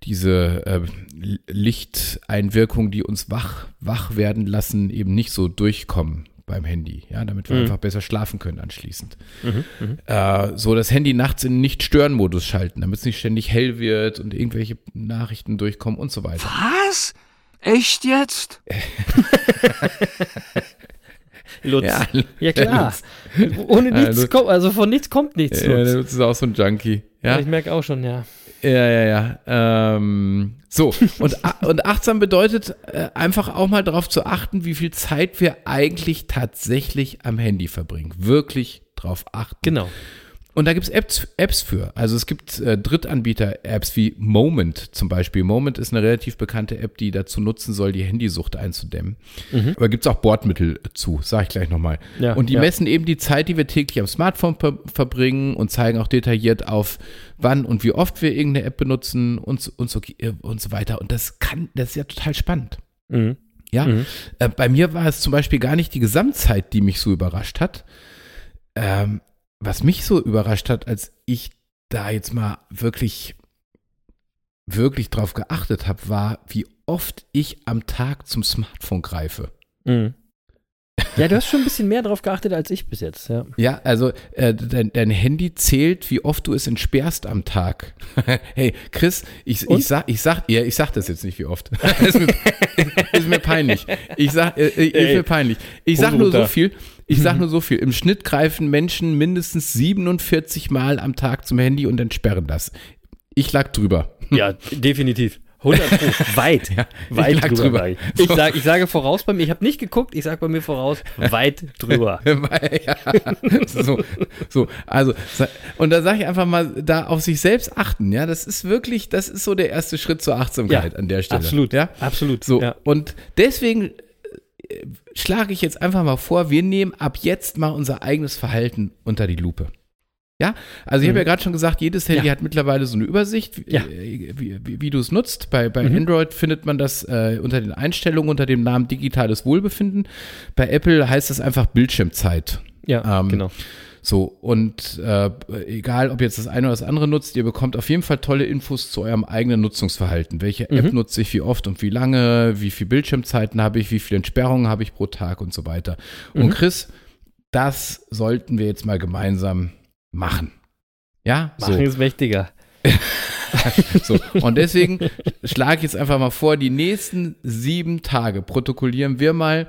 Speaker 5: diese äh, L- Lichteinwirkungen, die uns wach, wach werden lassen, eben nicht so durchkommen beim Handy, ja, damit wir
Speaker 4: Mhm.
Speaker 5: einfach besser schlafen können anschließend.
Speaker 4: Mhm. Mhm.
Speaker 5: Äh, so das Handy nachts in Nicht-Stören-Modus schalten, damit es nicht ständig hell wird und irgendwelche Nachrichten durchkommen und so weiter.
Speaker 1: Was? Echt jetzt? [laughs]
Speaker 4: Lutz.
Speaker 5: Ja,
Speaker 4: Ja, klar.
Speaker 5: Lutz.
Speaker 4: Ohne
Speaker 5: Ja,
Speaker 4: nichts kommt, also von nichts kommt nichts,
Speaker 5: Ja, der
Speaker 4: Lutz.
Speaker 5: Lutz ist auch so ein Junkie. Ja,
Speaker 4: Ich merke auch schon, ja.
Speaker 5: Ja, ja. ja. Ähm, so, und, und achtsam bedeutet äh, einfach auch mal darauf zu achten, wie viel Zeit wir eigentlich tatsächlich am Handy verbringen. Wirklich drauf achten.
Speaker 4: Genau.
Speaker 5: Und da gibt es Apps, Apps für. Also es gibt äh, Drittanbieter-Apps wie Moment zum Beispiel. Moment ist eine relativ bekannte App, die dazu nutzen soll, die Handysucht einzudämmen.
Speaker 4: Mhm.
Speaker 5: Aber gibt es auch Bordmittel zu, sage ich gleich nochmal.
Speaker 4: Ja,
Speaker 5: und die
Speaker 4: ja.
Speaker 5: messen eben die Zeit, die wir täglich am Smartphone ver verbringen und zeigen auch detailliert auf, wann und wie oft wir irgendeine App benutzen und, so- und, so, äh, und so weiter. Und das kann, das ist ja total spannend.
Speaker 4: Mhm.
Speaker 5: Ja,
Speaker 4: Mhm.
Speaker 5: äh, bei mir war es zum Beispiel gar nicht die Gesamtzeit, die mich so überrascht hat. Ähm, was mich so überrascht hat, als ich da jetzt mal wirklich, wirklich drauf geachtet habe, war, wie oft ich am Tag zum Smartphone greife.
Speaker 4: Mhm. Ja, du hast schon ein bisschen mehr drauf geachtet als ich bis jetzt, ja.
Speaker 5: Ja, also äh, dein, dein Handy zählt, wie oft du es entsperrst am Tag. [laughs] hey, Chris, ich,
Speaker 4: Und?
Speaker 5: ich, sag, ich, sag, ja, ich sag das jetzt nicht, wie oft. [laughs] ist, mir, ist mir peinlich. Ich sag, äh, äh, ist
Speaker 4: Ey,
Speaker 5: mir peinlich. Ich sag nur so viel. Ich sag nur so viel. Im Schnitt greifen Menschen mindestens 47 Mal am Tag zum Handy und entsperren das. Ich lag drüber.
Speaker 4: Ja, definitiv. 100 Pro. [laughs] Weit.
Speaker 5: Ja,
Speaker 4: weit drüber.
Speaker 5: drüber.
Speaker 4: Ich,
Speaker 5: So.
Speaker 4: sag, ich sage voraus bei mir, ich habe nicht geguckt, ich sage bei mir voraus, weit drüber. [laughs]
Speaker 5: ja, so, so, also, und da sage ich einfach mal, da auf sich selbst achten, ja, das ist wirklich, das ist so der erste Schritt zur Achtsamkeit an der Stelle.
Speaker 4: Absolut.
Speaker 5: Ja,
Speaker 4: Absolut.
Speaker 5: so,
Speaker 4: Ja.
Speaker 5: und deswegen äh, schlage ich jetzt einfach mal vor, wir nehmen ab jetzt mal unser eigenes Verhalten unter die Lupe. Ja, also ich habe
Speaker 4: Mhm.
Speaker 5: ja gerade schon gesagt, jedes Handy
Speaker 4: Ja.
Speaker 5: hat mittlerweile so eine Übersicht, wie,
Speaker 4: Ja.
Speaker 5: äh, wie, wie, wie du es nutzt. Bei, bei
Speaker 4: Mhm.
Speaker 5: Android findet man das äh, unter den Einstellungen unter dem Namen digitales Wohlbefinden. Bei Apple heißt es einfach Bildschirmzeit.
Speaker 4: Ja,
Speaker 5: Ähm,
Speaker 4: genau.
Speaker 5: So, und äh, egal, ob jetzt das eine oder das andere nutzt, ihr bekommt auf jeden Fall tolle Infos zu eurem eigenen Nutzungsverhalten. Welche App
Speaker 4: Mhm.
Speaker 5: nutze ich, wie oft und wie lange, wie viel Bildschirmzeiten habe ich, wie viele Entsperrungen habe ich pro Tag und so weiter. Und
Speaker 4: Mhm.
Speaker 5: Chris, das sollten wir jetzt mal gemeinsam machen. Ja,
Speaker 4: Machen
Speaker 5: so.
Speaker 4: ist mächtiger. [laughs]
Speaker 5: so. Und deswegen schlage ich jetzt einfach mal vor, die nächsten sieben Tage protokollieren wir mal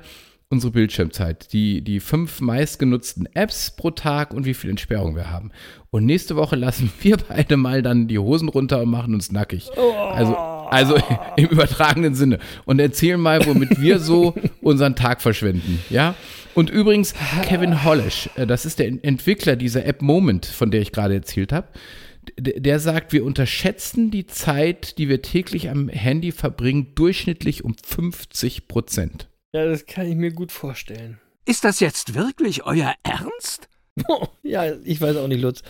Speaker 5: unsere Bildschirmzeit, die, die fünf meistgenutzten Apps pro Tag und wie viel Entsperrung wir haben. Und nächste Woche lassen [laughs] wir beide mal dann die Hosen runter und machen uns nackig. Also, also [laughs] im übertragenen Sinne. Und erzählen mal, womit wir so unseren Tag verschwenden. Ja? Und übrigens, Kevin Hollish, äh, das ist der Entwickler dieser App Moment, von der ich gerade erzählt habe, der sagt, wir unterschätzen die Zeit, die wir täglich am Handy verbringen, durchschnittlich um 50 Prozent.
Speaker 4: Ja, das kann ich mir gut vorstellen.
Speaker 1: Ist das jetzt wirklich euer Ernst? [laughs]
Speaker 4: ja, ich weiß auch nicht, Lutz.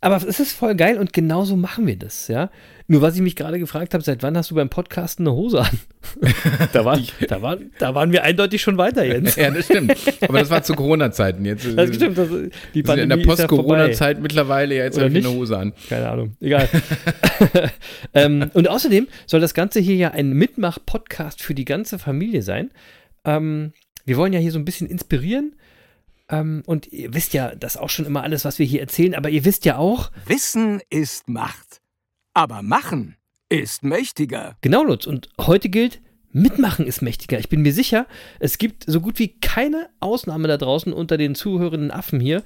Speaker 4: Aber es ist voll geil und genauso machen wir das, ja. Nur was ich mich gerade gefragt habe, seit wann hast du beim Podcasten eine Hose an? [laughs] da, war, da, war, da waren wir eindeutig schon weiter, Jens. [laughs]
Speaker 5: Ja, das stimmt. Aber das war zu Corona-Zeiten. Jetzt [laughs]
Speaker 4: Das stimmt. Das, die
Speaker 5: sind in der. Post-Corona-Zeit mittlerweile, ja, jetzt habe ich eine? Hose an.
Speaker 4: Keine Ahnung. Egal. ähm, und außerdem soll das Ganze hier ja ein Mitmach-Podcast für die ganze Familie sein. Ähm, wir wollen ja hier so ein bisschen inspirieren. Ähm, und ihr wisst ja, das auch schon immer alles, was wir hier erzählen, aber ihr wisst ja auch,
Speaker 1: Wissen ist Macht. Aber machen ist mächtiger.
Speaker 4: genau, Lutz, und heute gilt, mitmachen ist mächtiger. Ich bin mir sicher, es gibt so gut wie keine Ausnahme da draußen unter den zuhörenden Affen hier,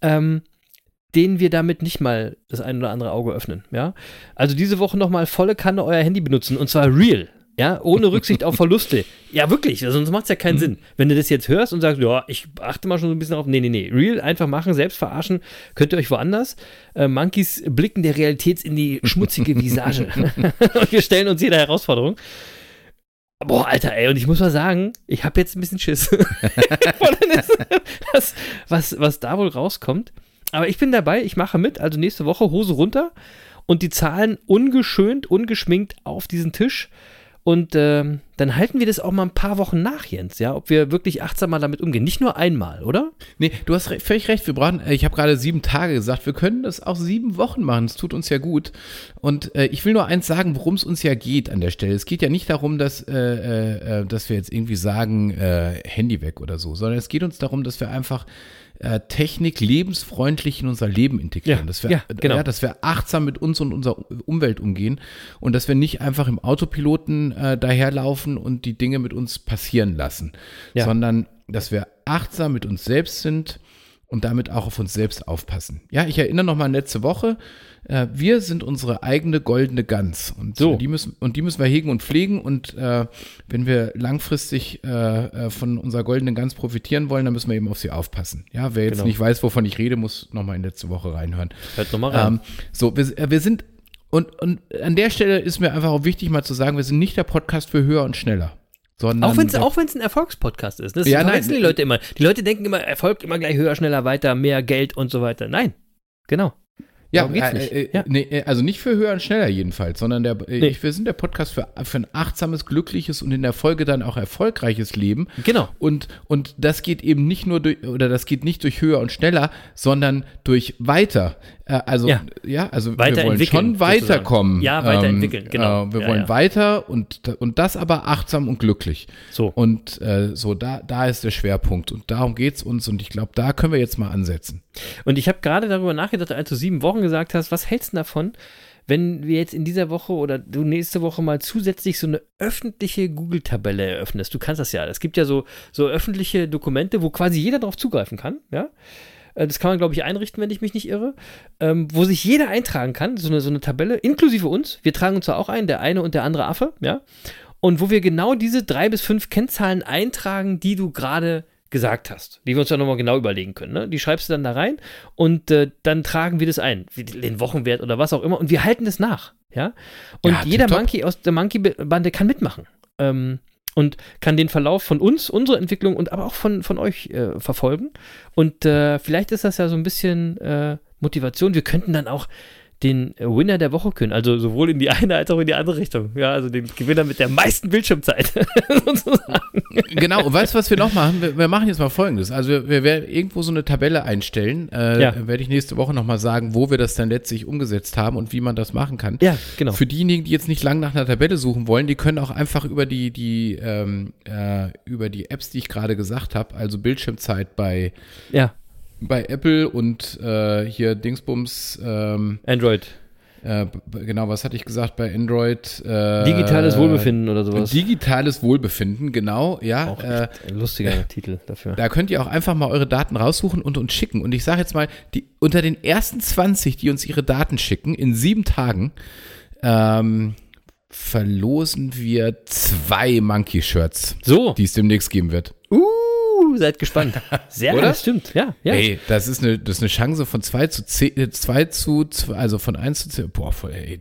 Speaker 4: ähm, denen wir damit nicht mal das ein oder andere Auge öffnen. Ja? Also diese Woche nochmal volle Kanne euer Handy benutzen und zwar real. Ja, ohne Rücksicht auf Verluste. Ja, wirklich, sonst macht es ja keinen Sinn. Wenn du das jetzt hörst und sagst, ja, ich achte mal schon so ein bisschen auf. Nee, nee, nee. Real einfach machen, selbst verarschen, könnt ihr euch woanders. Äh, Monkeys blicken der Realität in die schmutzige Visage. [laughs] und wir stellen uns jeder Herausforderung. Boah, Alter, ey, und ich muss mal sagen, ich habe jetzt ein bisschen Schiss. [laughs] Das, was, was, was da wohl rauskommt. Aber ich bin dabei, ich mache mit. Also nächste Woche Hose runter und die Zahlen ungeschönt, ungeschminkt auf diesen Tisch. Und ähm, dann halten wir das auch mal ein paar Wochen nach, Jens, ja, ob wir wirklich achtsamer damit umgehen. Nicht nur einmal, oder?
Speaker 5: Nee, du hast re völlig recht. Wir brauchen, äh, ich habe gerade sieben Tage gesagt, wir können das auch sieben Wochen machen. Es tut uns ja gut. Und äh, ich will nur eins sagen, worum es uns ja geht an der Stelle. Es geht ja nicht darum, dass, äh, äh, äh, dass wir jetzt irgendwie sagen, äh, Handy weg oder so, sondern es geht uns darum, dass wir einfach äh, Technik lebensfreundlich in unser Leben integrieren.
Speaker 4: Ja,
Speaker 5: dass, wir,
Speaker 4: ja, genau.
Speaker 5: ja, dass wir achtsam mit uns und unserer Umwelt umgehen und dass wir nicht einfach im Autopiloten äh, daherlaufen und die Dinge mit uns passieren lassen,
Speaker 4: Ja.
Speaker 5: sondern dass wir achtsam mit uns selbst sind und damit auch auf uns selbst aufpassen. Ja, ich erinnere noch mal an letzte Woche. Äh, wir sind unsere eigene goldene Gans und
Speaker 4: So.
Speaker 5: die müssen und die müssen wir hegen und pflegen und äh, wenn wir langfristig äh, äh, von unserer goldenen Gans profitieren wollen, dann müssen wir eben auf sie aufpassen. Ja, wer jetzt
Speaker 4: Genau.
Speaker 5: nicht weiß, wovon ich rede, muss noch mal in letzte Woche reinhören.
Speaker 4: Hört nochmal rein.
Speaker 5: Ähm, so, wir, äh, wir sind, und, und an der Stelle ist mir einfach auch wichtig, mal zu sagen, wir sind nicht der Podcast für höher und schneller. Sondern
Speaker 4: auch wenn es auch wenn's ein Erfolgspodcast ist. Das
Speaker 5: Ja,
Speaker 4: verwechseln
Speaker 5: nein.
Speaker 4: die Leute immer. Die Leute denken immer, Erfolg immer gleich höher, schneller, weiter, mehr Geld und so weiter. Nein, genau.
Speaker 5: ja, äh,
Speaker 4: nicht.
Speaker 5: äh,
Speaker 4: Ja.
Speaker 5: nee, äh, also nicht für höher und schneller jedenfalls, sondern der, äh,
Speaker 4: Nee.
Speaker 5: ich, wir sind der Podcast für, für ein achtsames, glückliches und in der Folge dann auch erfolgreiches Leben.
Speaker 4: Genau.
Speaker 5: Und, und das geht eben nicht nur durch, oder das geht nicht durch höher und schneller, sondern durch weiter. Äh, also,
Speaker 4: Ja.
Speaker 5: ja, also wir wollen schon weiterkommen.
Speaker 4: Ja, weiterentwickeln, genau.
Speaker 5: Äh, wir
Speaker 4: Ja,
Speaker 5: wollen
Speaker 4: ja.
Speaker 5: weiter und, und das aber achtsam und glücklich.
Speaker 4: So.
Speaker 5: Und äh, so, da, da ist der Schwerpunkt. Und darum geht es uns. Und ich glaube, da können wir jetzt mal ansetzen.
Speaker 4: Und ich habe gerade darüber nachgedacht, als du sieben Wochen gesagt hast, was hältst du davon, wenn wir jetzt in dieser Woche oder du nächste Woche mal zusätzlich so eine öffentliche Google-Tabelle eröffnest? Du kannst das ja. Es gibt ja so, so öffentliche Dokumente, wo quasi jeder darauf zugreifen kann, ja? Äh, das kann man, glaube ich, einrichten, wenn ich mich nicht irre. Ähm, wo sich jeder eintragen kann, so eine, so eine Tabelle, inklusive uns. Wir tragen uns da auch ein, der eine und der andere Affe, ja. Und wo wir genau diese drei bis fünf Kennzahlen eintragen, die du gerade gesagt hast, die wir uns dann nochmal genau überlegen können. Ne? Die schreibst du dann da rein und äh, dann tragen wir das ein, wie den Wochenwert oder was auch immer, und wir halten das nach. Ja? Und
Speaker 5: Ja,
Speaker 4: jeder. Monkey aus der Monkey-Bande kann mitmachen. Ähm, und kann den Verlauf von uns, unserer Entwicklung und aber auch von, von euch äh, verfolgen. Und äh, vielleicht ist das ja so ein bisschen äh, Motivation. Wir könnten dann auch den Winner der Woche können, also sowohl in die eine als auch in die andere Richtung. Ja, also den Gewinner mit der meisten Bildschirmzeit [laughs] sozusagen.
Speaker 5: Genau, und weißt du, was wir noch machen? Wir, wir machen jetzt mal folgendes. Also wir, wir werden irgendwo so eine Tabelle einstellen. Äh,
Speaker 4: Ja.
Speaker 5: Werde ich nächste Woche nochmal sagen, wo wir das dann letztlich umgesetzt haben und wie man das machen kann.
Speaker 4: Ja, genau.
Speaker 5: Für diejenigen, die jetzt nicht lang nach einer Tabelle suchen wollen, die können auch einfach über die, die, ähm, äh, über die Apps, die ich gerade gesagt habe, also Bildschirmzeit bei,
Speaker 4: Ja,
Speaker 5: bei Apple und äh, hier Dingsbums, ähm,
Speaker 4: Android.
Speaker 5: äh, genau, was hatte ich gesagt bei Android? Äh,
Speaker 4: Digitales Wohlbefinden oder sowas.
Speaker 5: Digitales Wohlbefinden, genau, ja.
Speaker 4: auch
Speaker 5: äh,
Speaker 4: lustiger [laughs] Titel dafür.
Speaker 5: da könnt ihr auch einfach mal eure Daten raussuchen und uns schicken. Und ich sage jetzt mal, die, unter den ersten 20, die uns ihre Daten schicken, in sieben Tagen, ähm, verlosen wir zwei Monkey-Shirts,
Speaker 4: So,
Speaker 5: die es demnächst geben wird.
Speaker 4: uh, seid gespannt. Sehr,
Speaker 5: Oder?
Speaker 4: das stimmt. Ja, ja.
Speaker 5: Ey, das ist eine, das ist eine Chance von 2 zu 10, 2 zu, zwei, also von 1 zu 10. Boah, voll, ey.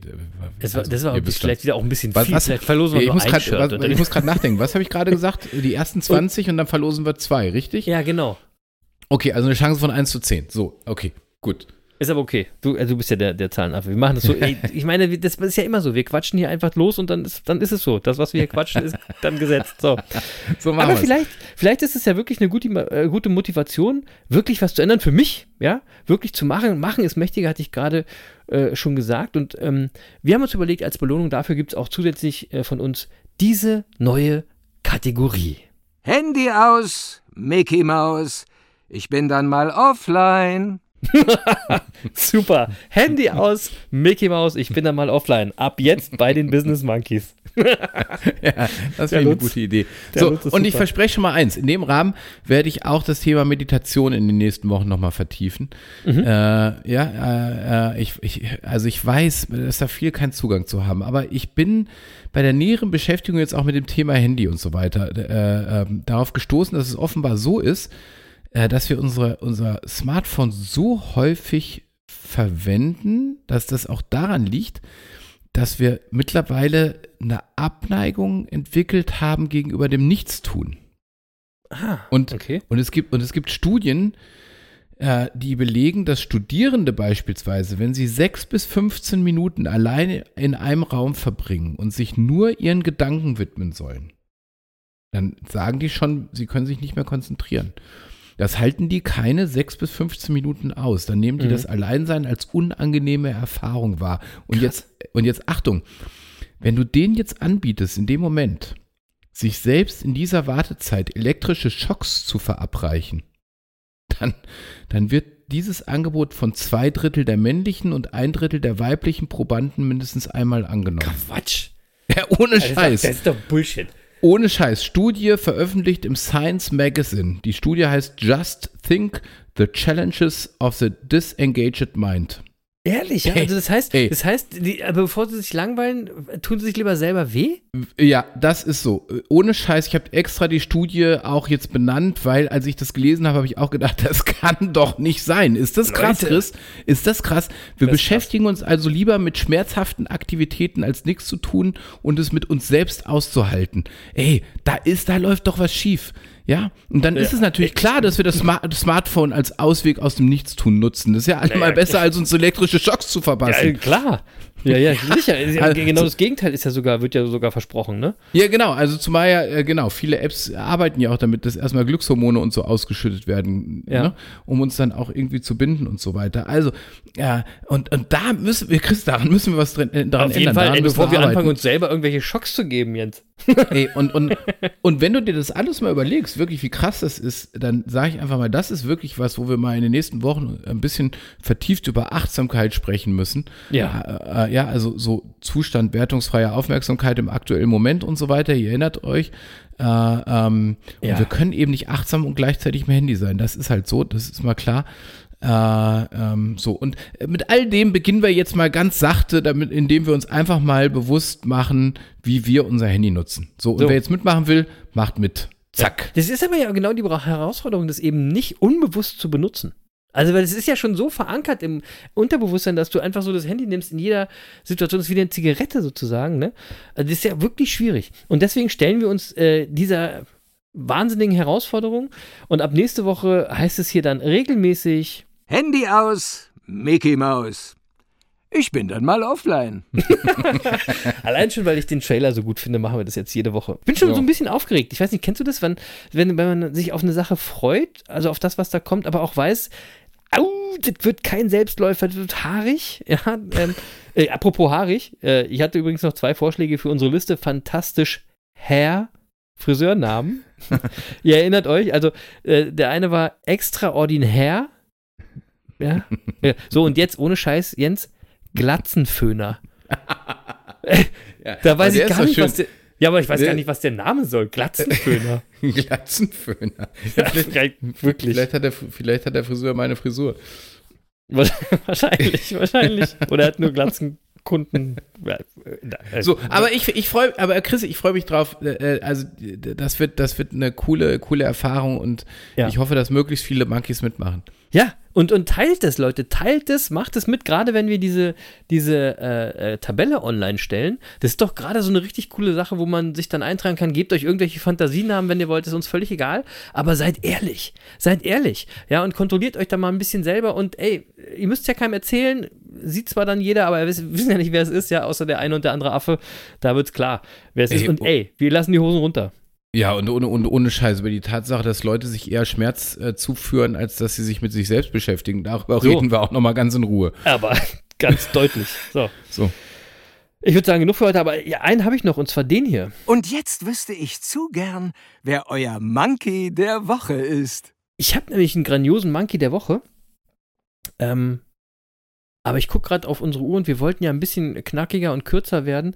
Speaker 4: Das war,
Speaker 5: also,
Speaker 4: das war vielleicht wieder auch ein bisschen
Speaker 5: Was,
Speaker 4: viel.
Speaker 5: was,
Speaker 4: Vielleicht verlosen wir
Speaker 5: ich
Speaker 4: nur
Speaker 5: muss
Speaker 4: ein
Speaker 5: grad, was, ich muss gerade nachdenken. Was habe ich gerade gesagt? Die ersten 20 und dann verlosen wir zwei, richtig?
Speaker 4: ja, genau.
Speaker 5: Okay, also eine Chance von 1 zu 10. So, okay, gut.
Speaker 4: Ist aber okay. Du, äh, du bist ja der, der Zahlenaffe. Wir machen das so. Ey, [laughs] ich meine, das ist ja immer so. Wir quatschen hier einfach los und dann ist, dann ist es so. Das, was wir hier quatschen, ist dann gesetzt. So. [laughs]
Speaker 5: So machen
Speaker 4: Aber
Speaker 5: wir's.
Speaker 4: vielleicht, vielleicht ist es ja wirklich eine gute, äh, gute Motivation, wirklich was zu ändern für mich, ja, wirklich zu machen. Machen ist mächtiger, hatte ich gerade äh, schon gesagt. Und ähm, wir haben uns überlegt, als Belohnung dafür gibt es auch zusätzlich äh, von uns diese neue Kategorie.
Speaker 1: Handy aus, Mickey Maus. Ich bin dann mal offline. [laughs]
Speaker 4: Super. Handy aus, Mickey Mouse, ich bin dann mal offline. Ab jetzt bei den Business Monkeys. [laughs]
Speaker 5: Ja, das wäre eine gute Idee. So, und ich
Speaker 4: super.
Speaker 5: verspreche schon mal eins. In dem Rahmen werde ich auch das Thema Meditation in den nächsten Wochen nochmal vertiefen.
Speaker 4: Mhm.
Speaker 5: Äh, ja, äh, äh, ich, ich, also ich weiß, dass da viel keinen Zugang zu haben, aber ich bin bei der näheren Beschäftigung jetzt auch mit dem Thema Handy und so weiter äh, ähm, darauf gestoßen, dass es offenbar so ist, äh, dass wir unsere, unser Smartphone so häufig verwenden, dass das auch daran liegt, dass wir mittlerweile eine Abneigung entwickelt haben gegenüber dem Nichtstun.
Speaker 4: Ah,
Speaker 5: Und,
Speaker 4: okay.
Speaker 5: und, es, gibt, und es gibt Studien, äh, die belegen, dass Studierende beispielsweise, wenn sie sechs bis 15 Minuten alleine in einem Raum verbringen und sich nur ihren Gedanken widmen sollen, dann sagen die schon, sie können sich nicht mehr konzentrieren. Das halten die keine sechs bis 15 Minuten aus. Dann nehmen die
Speaker 4: Mhm.
Speaker 5: das Alleinsein als unangenehme Erfahrung wahr. Und jetzt, und jetzt Achtung, wenn du denen jetzt anbietest, in dem Moment, sich selbst in dieser Wartezeit elektrische Schocks zu verabreichen, dann, dann wird dieses Angebot von zwei Drittel der männlichen und ein Drittel der weiblichen Probanden mindestens einmal angenommen.
Speaker 4: Quatsch.
Speaker 5: Ja, ohne
Speaker 4: Das ist, doch,
Speaker 5: Scheiß.
Speaker 4: das ist doch Bullshit.
Speaker 5: Ohne Scheiß. Studie veröffentlicht im Science Magazine. Die Studie heißt Just Think the Challenges of the Disengaged Mind.
Speaker 4: Ehrlich, ja? Also das heißt,
Speaker 5: ey.
Speaker 4: das heißt, die, aber bevor sie sich langweilen, tun sie sich lieber selber weh?
Speaker 5: Ja, das ist so. Ohne Scheiß, ich habe extra die Studie auch jetzt benannt, weil als ich das gelesen habe, habe ich auch gedacht, [laughs] das kann doch nicht sein. Ist das krass,
Speaker 4: Leute.
Speaker 5: Chris? Ist das krass? Wir
Speaker 4: Das
Speaker 5: beschäftigen uns also lieber mit schmerzhaften Aktivitäten, als nichts zu tun und es mit uns selbst auszuhalten. Ey, da ist, da läuft doch was schief. Ja, und dann ist es natürlich klar, dass wir das, Sma das Smartphone als Ausweg aus dem Nichtstun nutzen. Das ist ja allemal besser, als uns elektrische Schocks zu
Speaker 4: Ja,
Speaker 5: verpassen.
Speaker 4: äh, klar. Ja, ja, [laughs] sicher. Ja,
Speaker 5: Also-
Speaker 4: genau das Gegenteil ist ja sogar, wird ja sogar versprochen, ne?
Speaker 5: Ja, genau. Also zumal ja, äh, genau, viele Apps arbeiten ja auch damit, dass erstmal Glückshormone und so ausgeschüttet werden,
Speaker 4: Ja.
Speaker 5: ne? um uns dann auch irgendwie zu binden und so weiter. Also, ja, und, und da müssen wir, Chris, daran müssen wir was drin, äh, daran
Speaker 4: Auf jeden
Speaker 5: ändern.
Speaker 4: Fall,
Speaker 5: daran
Speaker 4: ey, bevor wir
Speaker 5: arbeiten.
Speaker 4: anfangen, uns selber irgendwelche Schocks zu geben, Jens.
Speaker 5: Ey, und, und, und wenn du dir das alles mal überlegst, wirklich wie krass das ist, dann sage ich einfach mal, das ist wirklich was, wo wir mal in den nächsten Wochen ein bisschen vertieft über Achtsamkeit sprechen müssen.
Speaker 4: Ja.
Speaker 5: Äh, äh, ja, also so Zustand wertungsfreier Aufmerksamkeit im aktuellen Moment und so weiter. Ihr erinnert euch. Äh, ähm,
Speaker 4: Ja.
Speaker 5: Und wir können eben nicht achtsam und gleichzeitig im Handy sein. Das ist halt so, das ist mal klar. Äh, ähm, so, und mit all dem beginnen wir jetzt mal ganz sachte, damit, indem wir uns einfach mal bewusst machen, wie wir unser Handy nutzen. So, und
Speaker 4: So.
Speaker 5: wer jetzt mitmachen will, macht mit. Zack.
Speaker 4: Das ist aber ja genau die Herausforderung, das eben nicht unbewusst zu benutzen. Also, weil es ist ja schon so verankert im Unterbewusstsein, dass du einfach so das Handy nimmst in jeder Situation. Das ist wie eine Zigarette sozusagen, ne? Also, das ist ja wirklich schwierig. Und deswegen stellen wir uns äh, dieser wahnsinnigen Herausforderung. Und ab nächste Woche heißt es hier dann regelmäßig
Speaker 1: Handy aus, Mickey Maus. Ich bin dann mal offline. [laughs]
Speaker 4: Allein schon, weil ich den Trailer so gut finde, machen wir das jetzt jede Woche. Ich bin schon
Speaker 5: Ja.
Speaker 4: so ein bisschen aufgeregt. Ich weiß nicht, kennst du das, wenn, wenn, wenn man sich auf eine Sache freut, also auf das, was da kommt, aber auch weiß, au, das wird kein Selbstläufer, das wird haarig. Ja, ähm, [laughs] äh, apropos haarig, äh, ich hatte übrigens noch zwei Vorschläge für unsere Liste. Fantastisch Hair. Friseurnamen. [laughs] Ihr erinnert euch, also äh, der eine war extraordinär. Ja. ja. So, und jetzt ohne Scheiß, Jens, Glatzenföhner. [laughs]
Speaker 5: Ja,
Speaker 4: Da weiß ich gar nicht,
Speaker 5: schön.
Speaker 4: was der. Ja, aber ich weiß gar nicht, was der Name soll. Glatzenföhner. [laughs]
Speaker 5: Glatzenföhner. [laughs]
Speaker 4: ja, vielleicht, wirklich.
Speaker 5: Vielleicht hat, der, vielleicht hat der Friseur meine Frisur.
Speaker 4: wahrscheinlich, wahrscheinlich. Oder er hat nur Glatzenkunden. Äh,
Speaker 5: So, aber ich, ich freue, aber Chris, ich freue mich drauf. äh, Also das wird, das wird eine coole, coole Erfahrung und
Speaker 4: Ja.
Speaker 5: ich hoffe, dass möglichst viele Monkeys mitmachen.
Speaker 4: Ja, und, und teilt es, Leute, teilt es, macht es mit, gerade wenn wir diese, diese äh, äh, Tabelle online stellen. Das ist doch gerade so eine richtig coole Sache, wo man sich dann eintragen kann, gebt euch irgendwelche Fantasienamen, wenn ihr wollt, ist uns völlig egal, aber seid ehrlich, seid ehrlich, ja, und kontrolliert euch da mal ein bisschen selber und ey, ihr müsst ja keinem erzählen, sieht zwar dann jeder, aber wir wissen ja nicht, wer es ist, ja, außer der eine und der andere Affe, da wird's klar, wer es ist
Speaker 5: Ey,
Speaker 4: und
Speaker 5: oh.
Speaker 4: ey, wir lassen die Hosen runter.
Speaker 5: Ja, und ohne, und ohne Scheiß über die Tatsache, dass Leute sich eher Schmerz äh, zuführen, als dass sie sich mit sich selbst beschäftigen. Darüber
Speaker 4: So.
Speaker 5: reden wir auch nochmal ganz in Ruhe.
Speaker 4: Aber [laughs] ganz deutlich, so.
Speaker 5: So.
Speaker 4: Ich würde sagen, genug für heute, aber ja, einen habe ich noch, und zwar den hier.
Speaker 1: Und jetzt wüsste ich zu gern, wer euer Monkey der Woche ist.
Speaker 4: Ich habe nämlich einen grandiosen Monkey der Woche. Ähm, aber ich gucke gerade auf unsere Uhr und wir wollten ja ein bisschen knackiger und kürzer werden.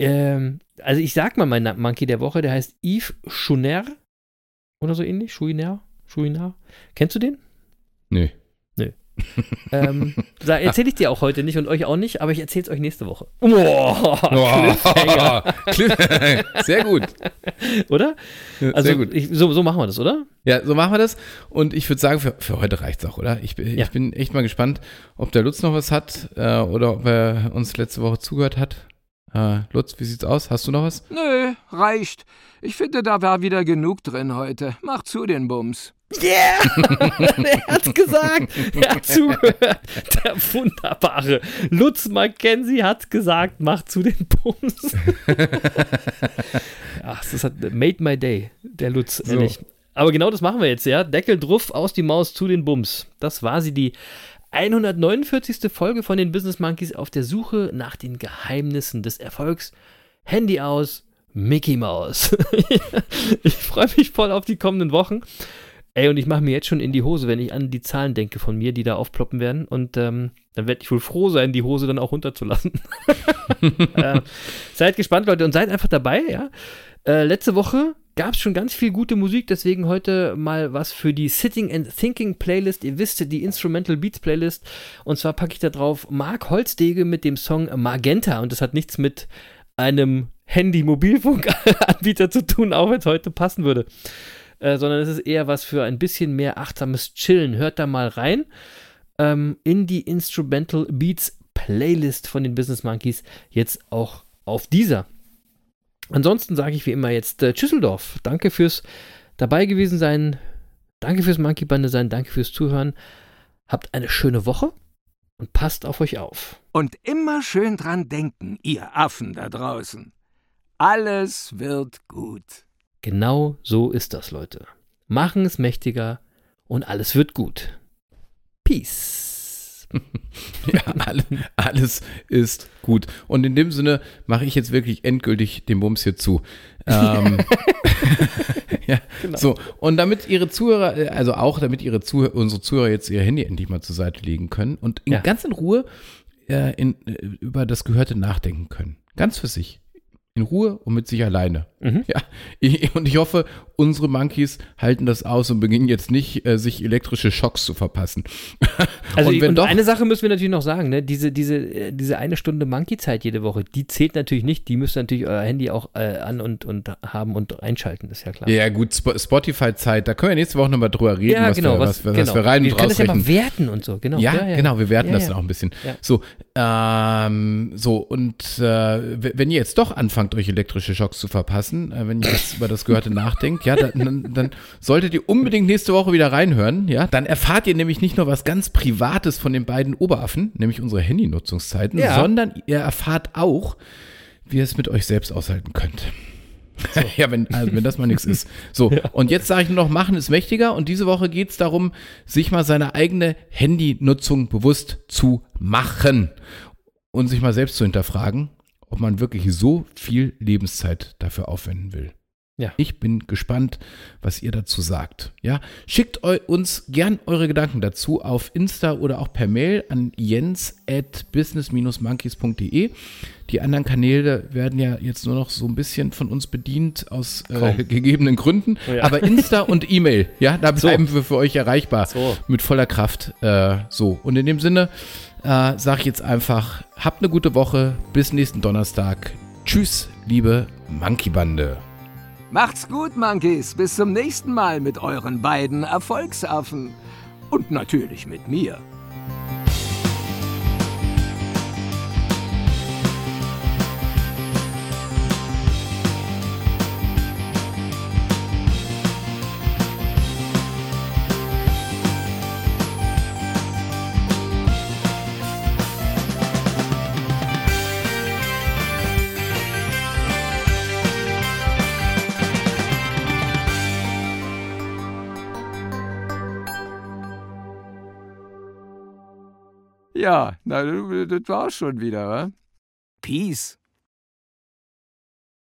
Speaker 4: Ähm, also ich sag mal meinen Monkey der Woche, der heißt Yves Chouiner oder so ähnlich. Chouiner? Chouiner? Kennst du den?
Speaker 5: Nö.
Speaker 4: Ähm, [laughs] erzähle ich dir auch heute nicht und euch auch nicht, aber ich erzähle es euch nächste Woche. Cliffhanger, [laughs]
Speaker 5: Cliff- [laughs] Sehr gut.
Speaker 4: oder? Also
Speaker 5: Sehr gut.
Speaker 4: Ich, so, so machen wir das, oder?
Speaker 5: Ja, so machen wir das. Und ich würde sagen, für, für heute reicht's auch, oder? Ich, bin-
Speaker 4: Ja.
Speaker 5: ich bin echt mal gespannt, ob der Lutz noch was hat äh, oder ob er uns letzte Woche zugehört hat. Äh, Lutz, wie sieht's aus? Hast du noch was?
Speaker 1: Nö, reicht. Ich finde, da war wieder genug drin heute. Mach zu den Bums.
Speaker 4: Yeah! [laughs] er hat's gesagt. Er hat zugehört. Der wunderbare Lutz Mackenzie hat gesagt, mach zu den Bums. [laughs] Ach, das hat made my day, der Lutz,
Speaker 5: So.
Speaker 4: ehrlich. Aber genau das machen wir jetzt, ja. Deckel drauf, aus die Maus zu den Bums. Das war sie, die 149. Folge von den Business Monkeys auf der Suche nach den Geheimnissen des Erfolgs. Handy aus, Mickey Maus. [laughs] ich freue mich voll auf die kommenden Wochen. Ey, und ich mache mir jetzt schon in die Hose, wenn ich an die Zahlen denke von mir, die da aufploppen werden. Und ähm, dann werde ich wohl froh sein, die Hose dann auch runterzulassen. [laughs] äh, seid gespannt, Leute, und seid einfach dabei, ja. Äh, letzte Woche gab es schon ganz viel gute Musik, deswegen heute mal was für die Sitting and Thinking Playlist. Ihr wisst, die Instrumental Beats Playlist. Und zwar packe ich da drauf Mark Holzdege mit dem Song Magenta. Und das hat nichts mit einem Handy-Mobilfunk-Anbieter [laughs] zu tun, auch wenn es heute passen würde. Äh, sondern es ist eher was für ein bisschen mehr achtsames Chillen. Hört da mal rein ähm, in die Instrumental Beats Playlist von den Business Monkeys. Jetzt auch auf dieser. Ansonsten sage ich wie immer jetzt äh, Tschüsseldorf. Danke fürs dabei gewesen sein. Danke fürs Monkey Bande sein. Danke fürs Zuhören. Habt eine schöne Woche und passt auf euch auf.
Speaker 1: Und immer schön dran denken, ihr Affen da draußen. Alles wird gut.
Speaker 4: Genau so ist das, Leute. Machen es mächtiger und alles wird gut. Peace.
Speaker 5: Ja, alle, alles ist gut. Und in dem Sinne mache ich jetzt wirklich endgültig den Bums hier zu. Ähm, [laughs] [laughs] ja,
Speaker 4: Genau.
Speaker 5: so. Und damit ihre Zuhörer, äh, also auch damit ihre Zuhörer, unsere Zuhörer jetzt ihr Handy endlich mal zur Seite legen können und in,
Speaker 4: Ja.
Speaker 5: ganz in Ruhe äh, in, äh, über das Gehörte nachdenken können. Ganz für sich. In Ruhe und mit sich alleine.
Speaker 4: Mhm.
Speaker 5: Ja, ich, und ich hoffe, unsere Monkeys halten das aus und beginnen jetzt nicht, äh, sich elektrische Schocks zu verpassen. [laughs]
Speaker 4: Also
Speaker 5: und
Speaker 4: und
Speaker 5: doch,
Speaker 4: eine Sache müssen wir natürlich noch sagen, ne? diese, diese, äh, diese eine Stunde Monkey-Zeit jede Woche, die zählt natürlich nicht. Die müsst ihr natürlich euer Handy auch äh, an und, und haben und einschalten, ist ja klar.
Speaker 5: Ja, gut, Sp Spotify-Zeit, da können wir nächste Woche nochmal drüber reden,
Speaker 4: Ja,
Speaker 5: was,
Speaker 4: genau,
Speaker 5: wir,
Speaker 4: was,
Speaker 5: was,
Speaker 4: genau.
Speaker 5: was wir rein und
Speaker 4: wir können das ja mal werten und so, genau.
Speaker 5: Ja, genau, wir werten
Speaker 4: Ja,
Speaker 5: das
Speaker 4: ja.
Speaker 5: dann auch ein bisschen.
Speaker 4: Ja.
Speaker 5: So, ähm, so, und äh, wenn ihr jetzt doch anfangt, euch elektrische Schocks zu verpassen, äh, wenn ihr jetzt über das Gehörte nachdenkt, ja, dann, dann, dann solltet ihr unbedingt nächste Woche wieder reinhören, ja. Dann erfahrt ihr nämlich nicht nur was ganz Privates von den beiden Oberaffen, nämlich unsere Handynutzungszeiten,
Speaker 4: Ja.
Speaker 5: sondern ihr erfahrt auch, wie ihr es mit euch selbst aushalten könnt. [laughs] ja, wenn, also wenn das mal nichts ist. So, [laughs] und jetzt sage ich nur noch, machen ist mächtiger. Und diese Woche geht es darum, sich mal seine eigene Handynutzung bewusst zu machen und sich mal selbst zu hinterfragen, ob man wirklich so viel Lebenszeit dafür aufwenden will.
Speaker 4: Ja.
Speaker 5: Ich bin gespannt, was ihr dazu sagt. Ja, schickt uns gern eure Gedanken dazu auf Insta oder auch per Mail an jens at business-monkeys.de. Die anderen Kanäle werden ja jetzt nur noch so ein bisschen von uns bedient aus äh, [laughs] gegebenen Gründen.
Speaker 4: Oh ja.
Speaker 5: Aber Insta und E-Mail, ja, da bleiben wir für euch erreichbar
Speaker 4: So.
Speaker 5: mit voller Kraft. Äh, so, und in dem Sinne äh, sage ich jetzt einfach, habt eine gute Woche, bis nächsten Donnerstag. Tschüss, liebe Monkey-Bande.
Speaker 1: Macht's gut, Monkeys. Bis zum nächsten Mal mit euren beiden Erfolgsaffen. Und natürlich mit mir. Ja, na, das war's schon wieder, wa? Peace.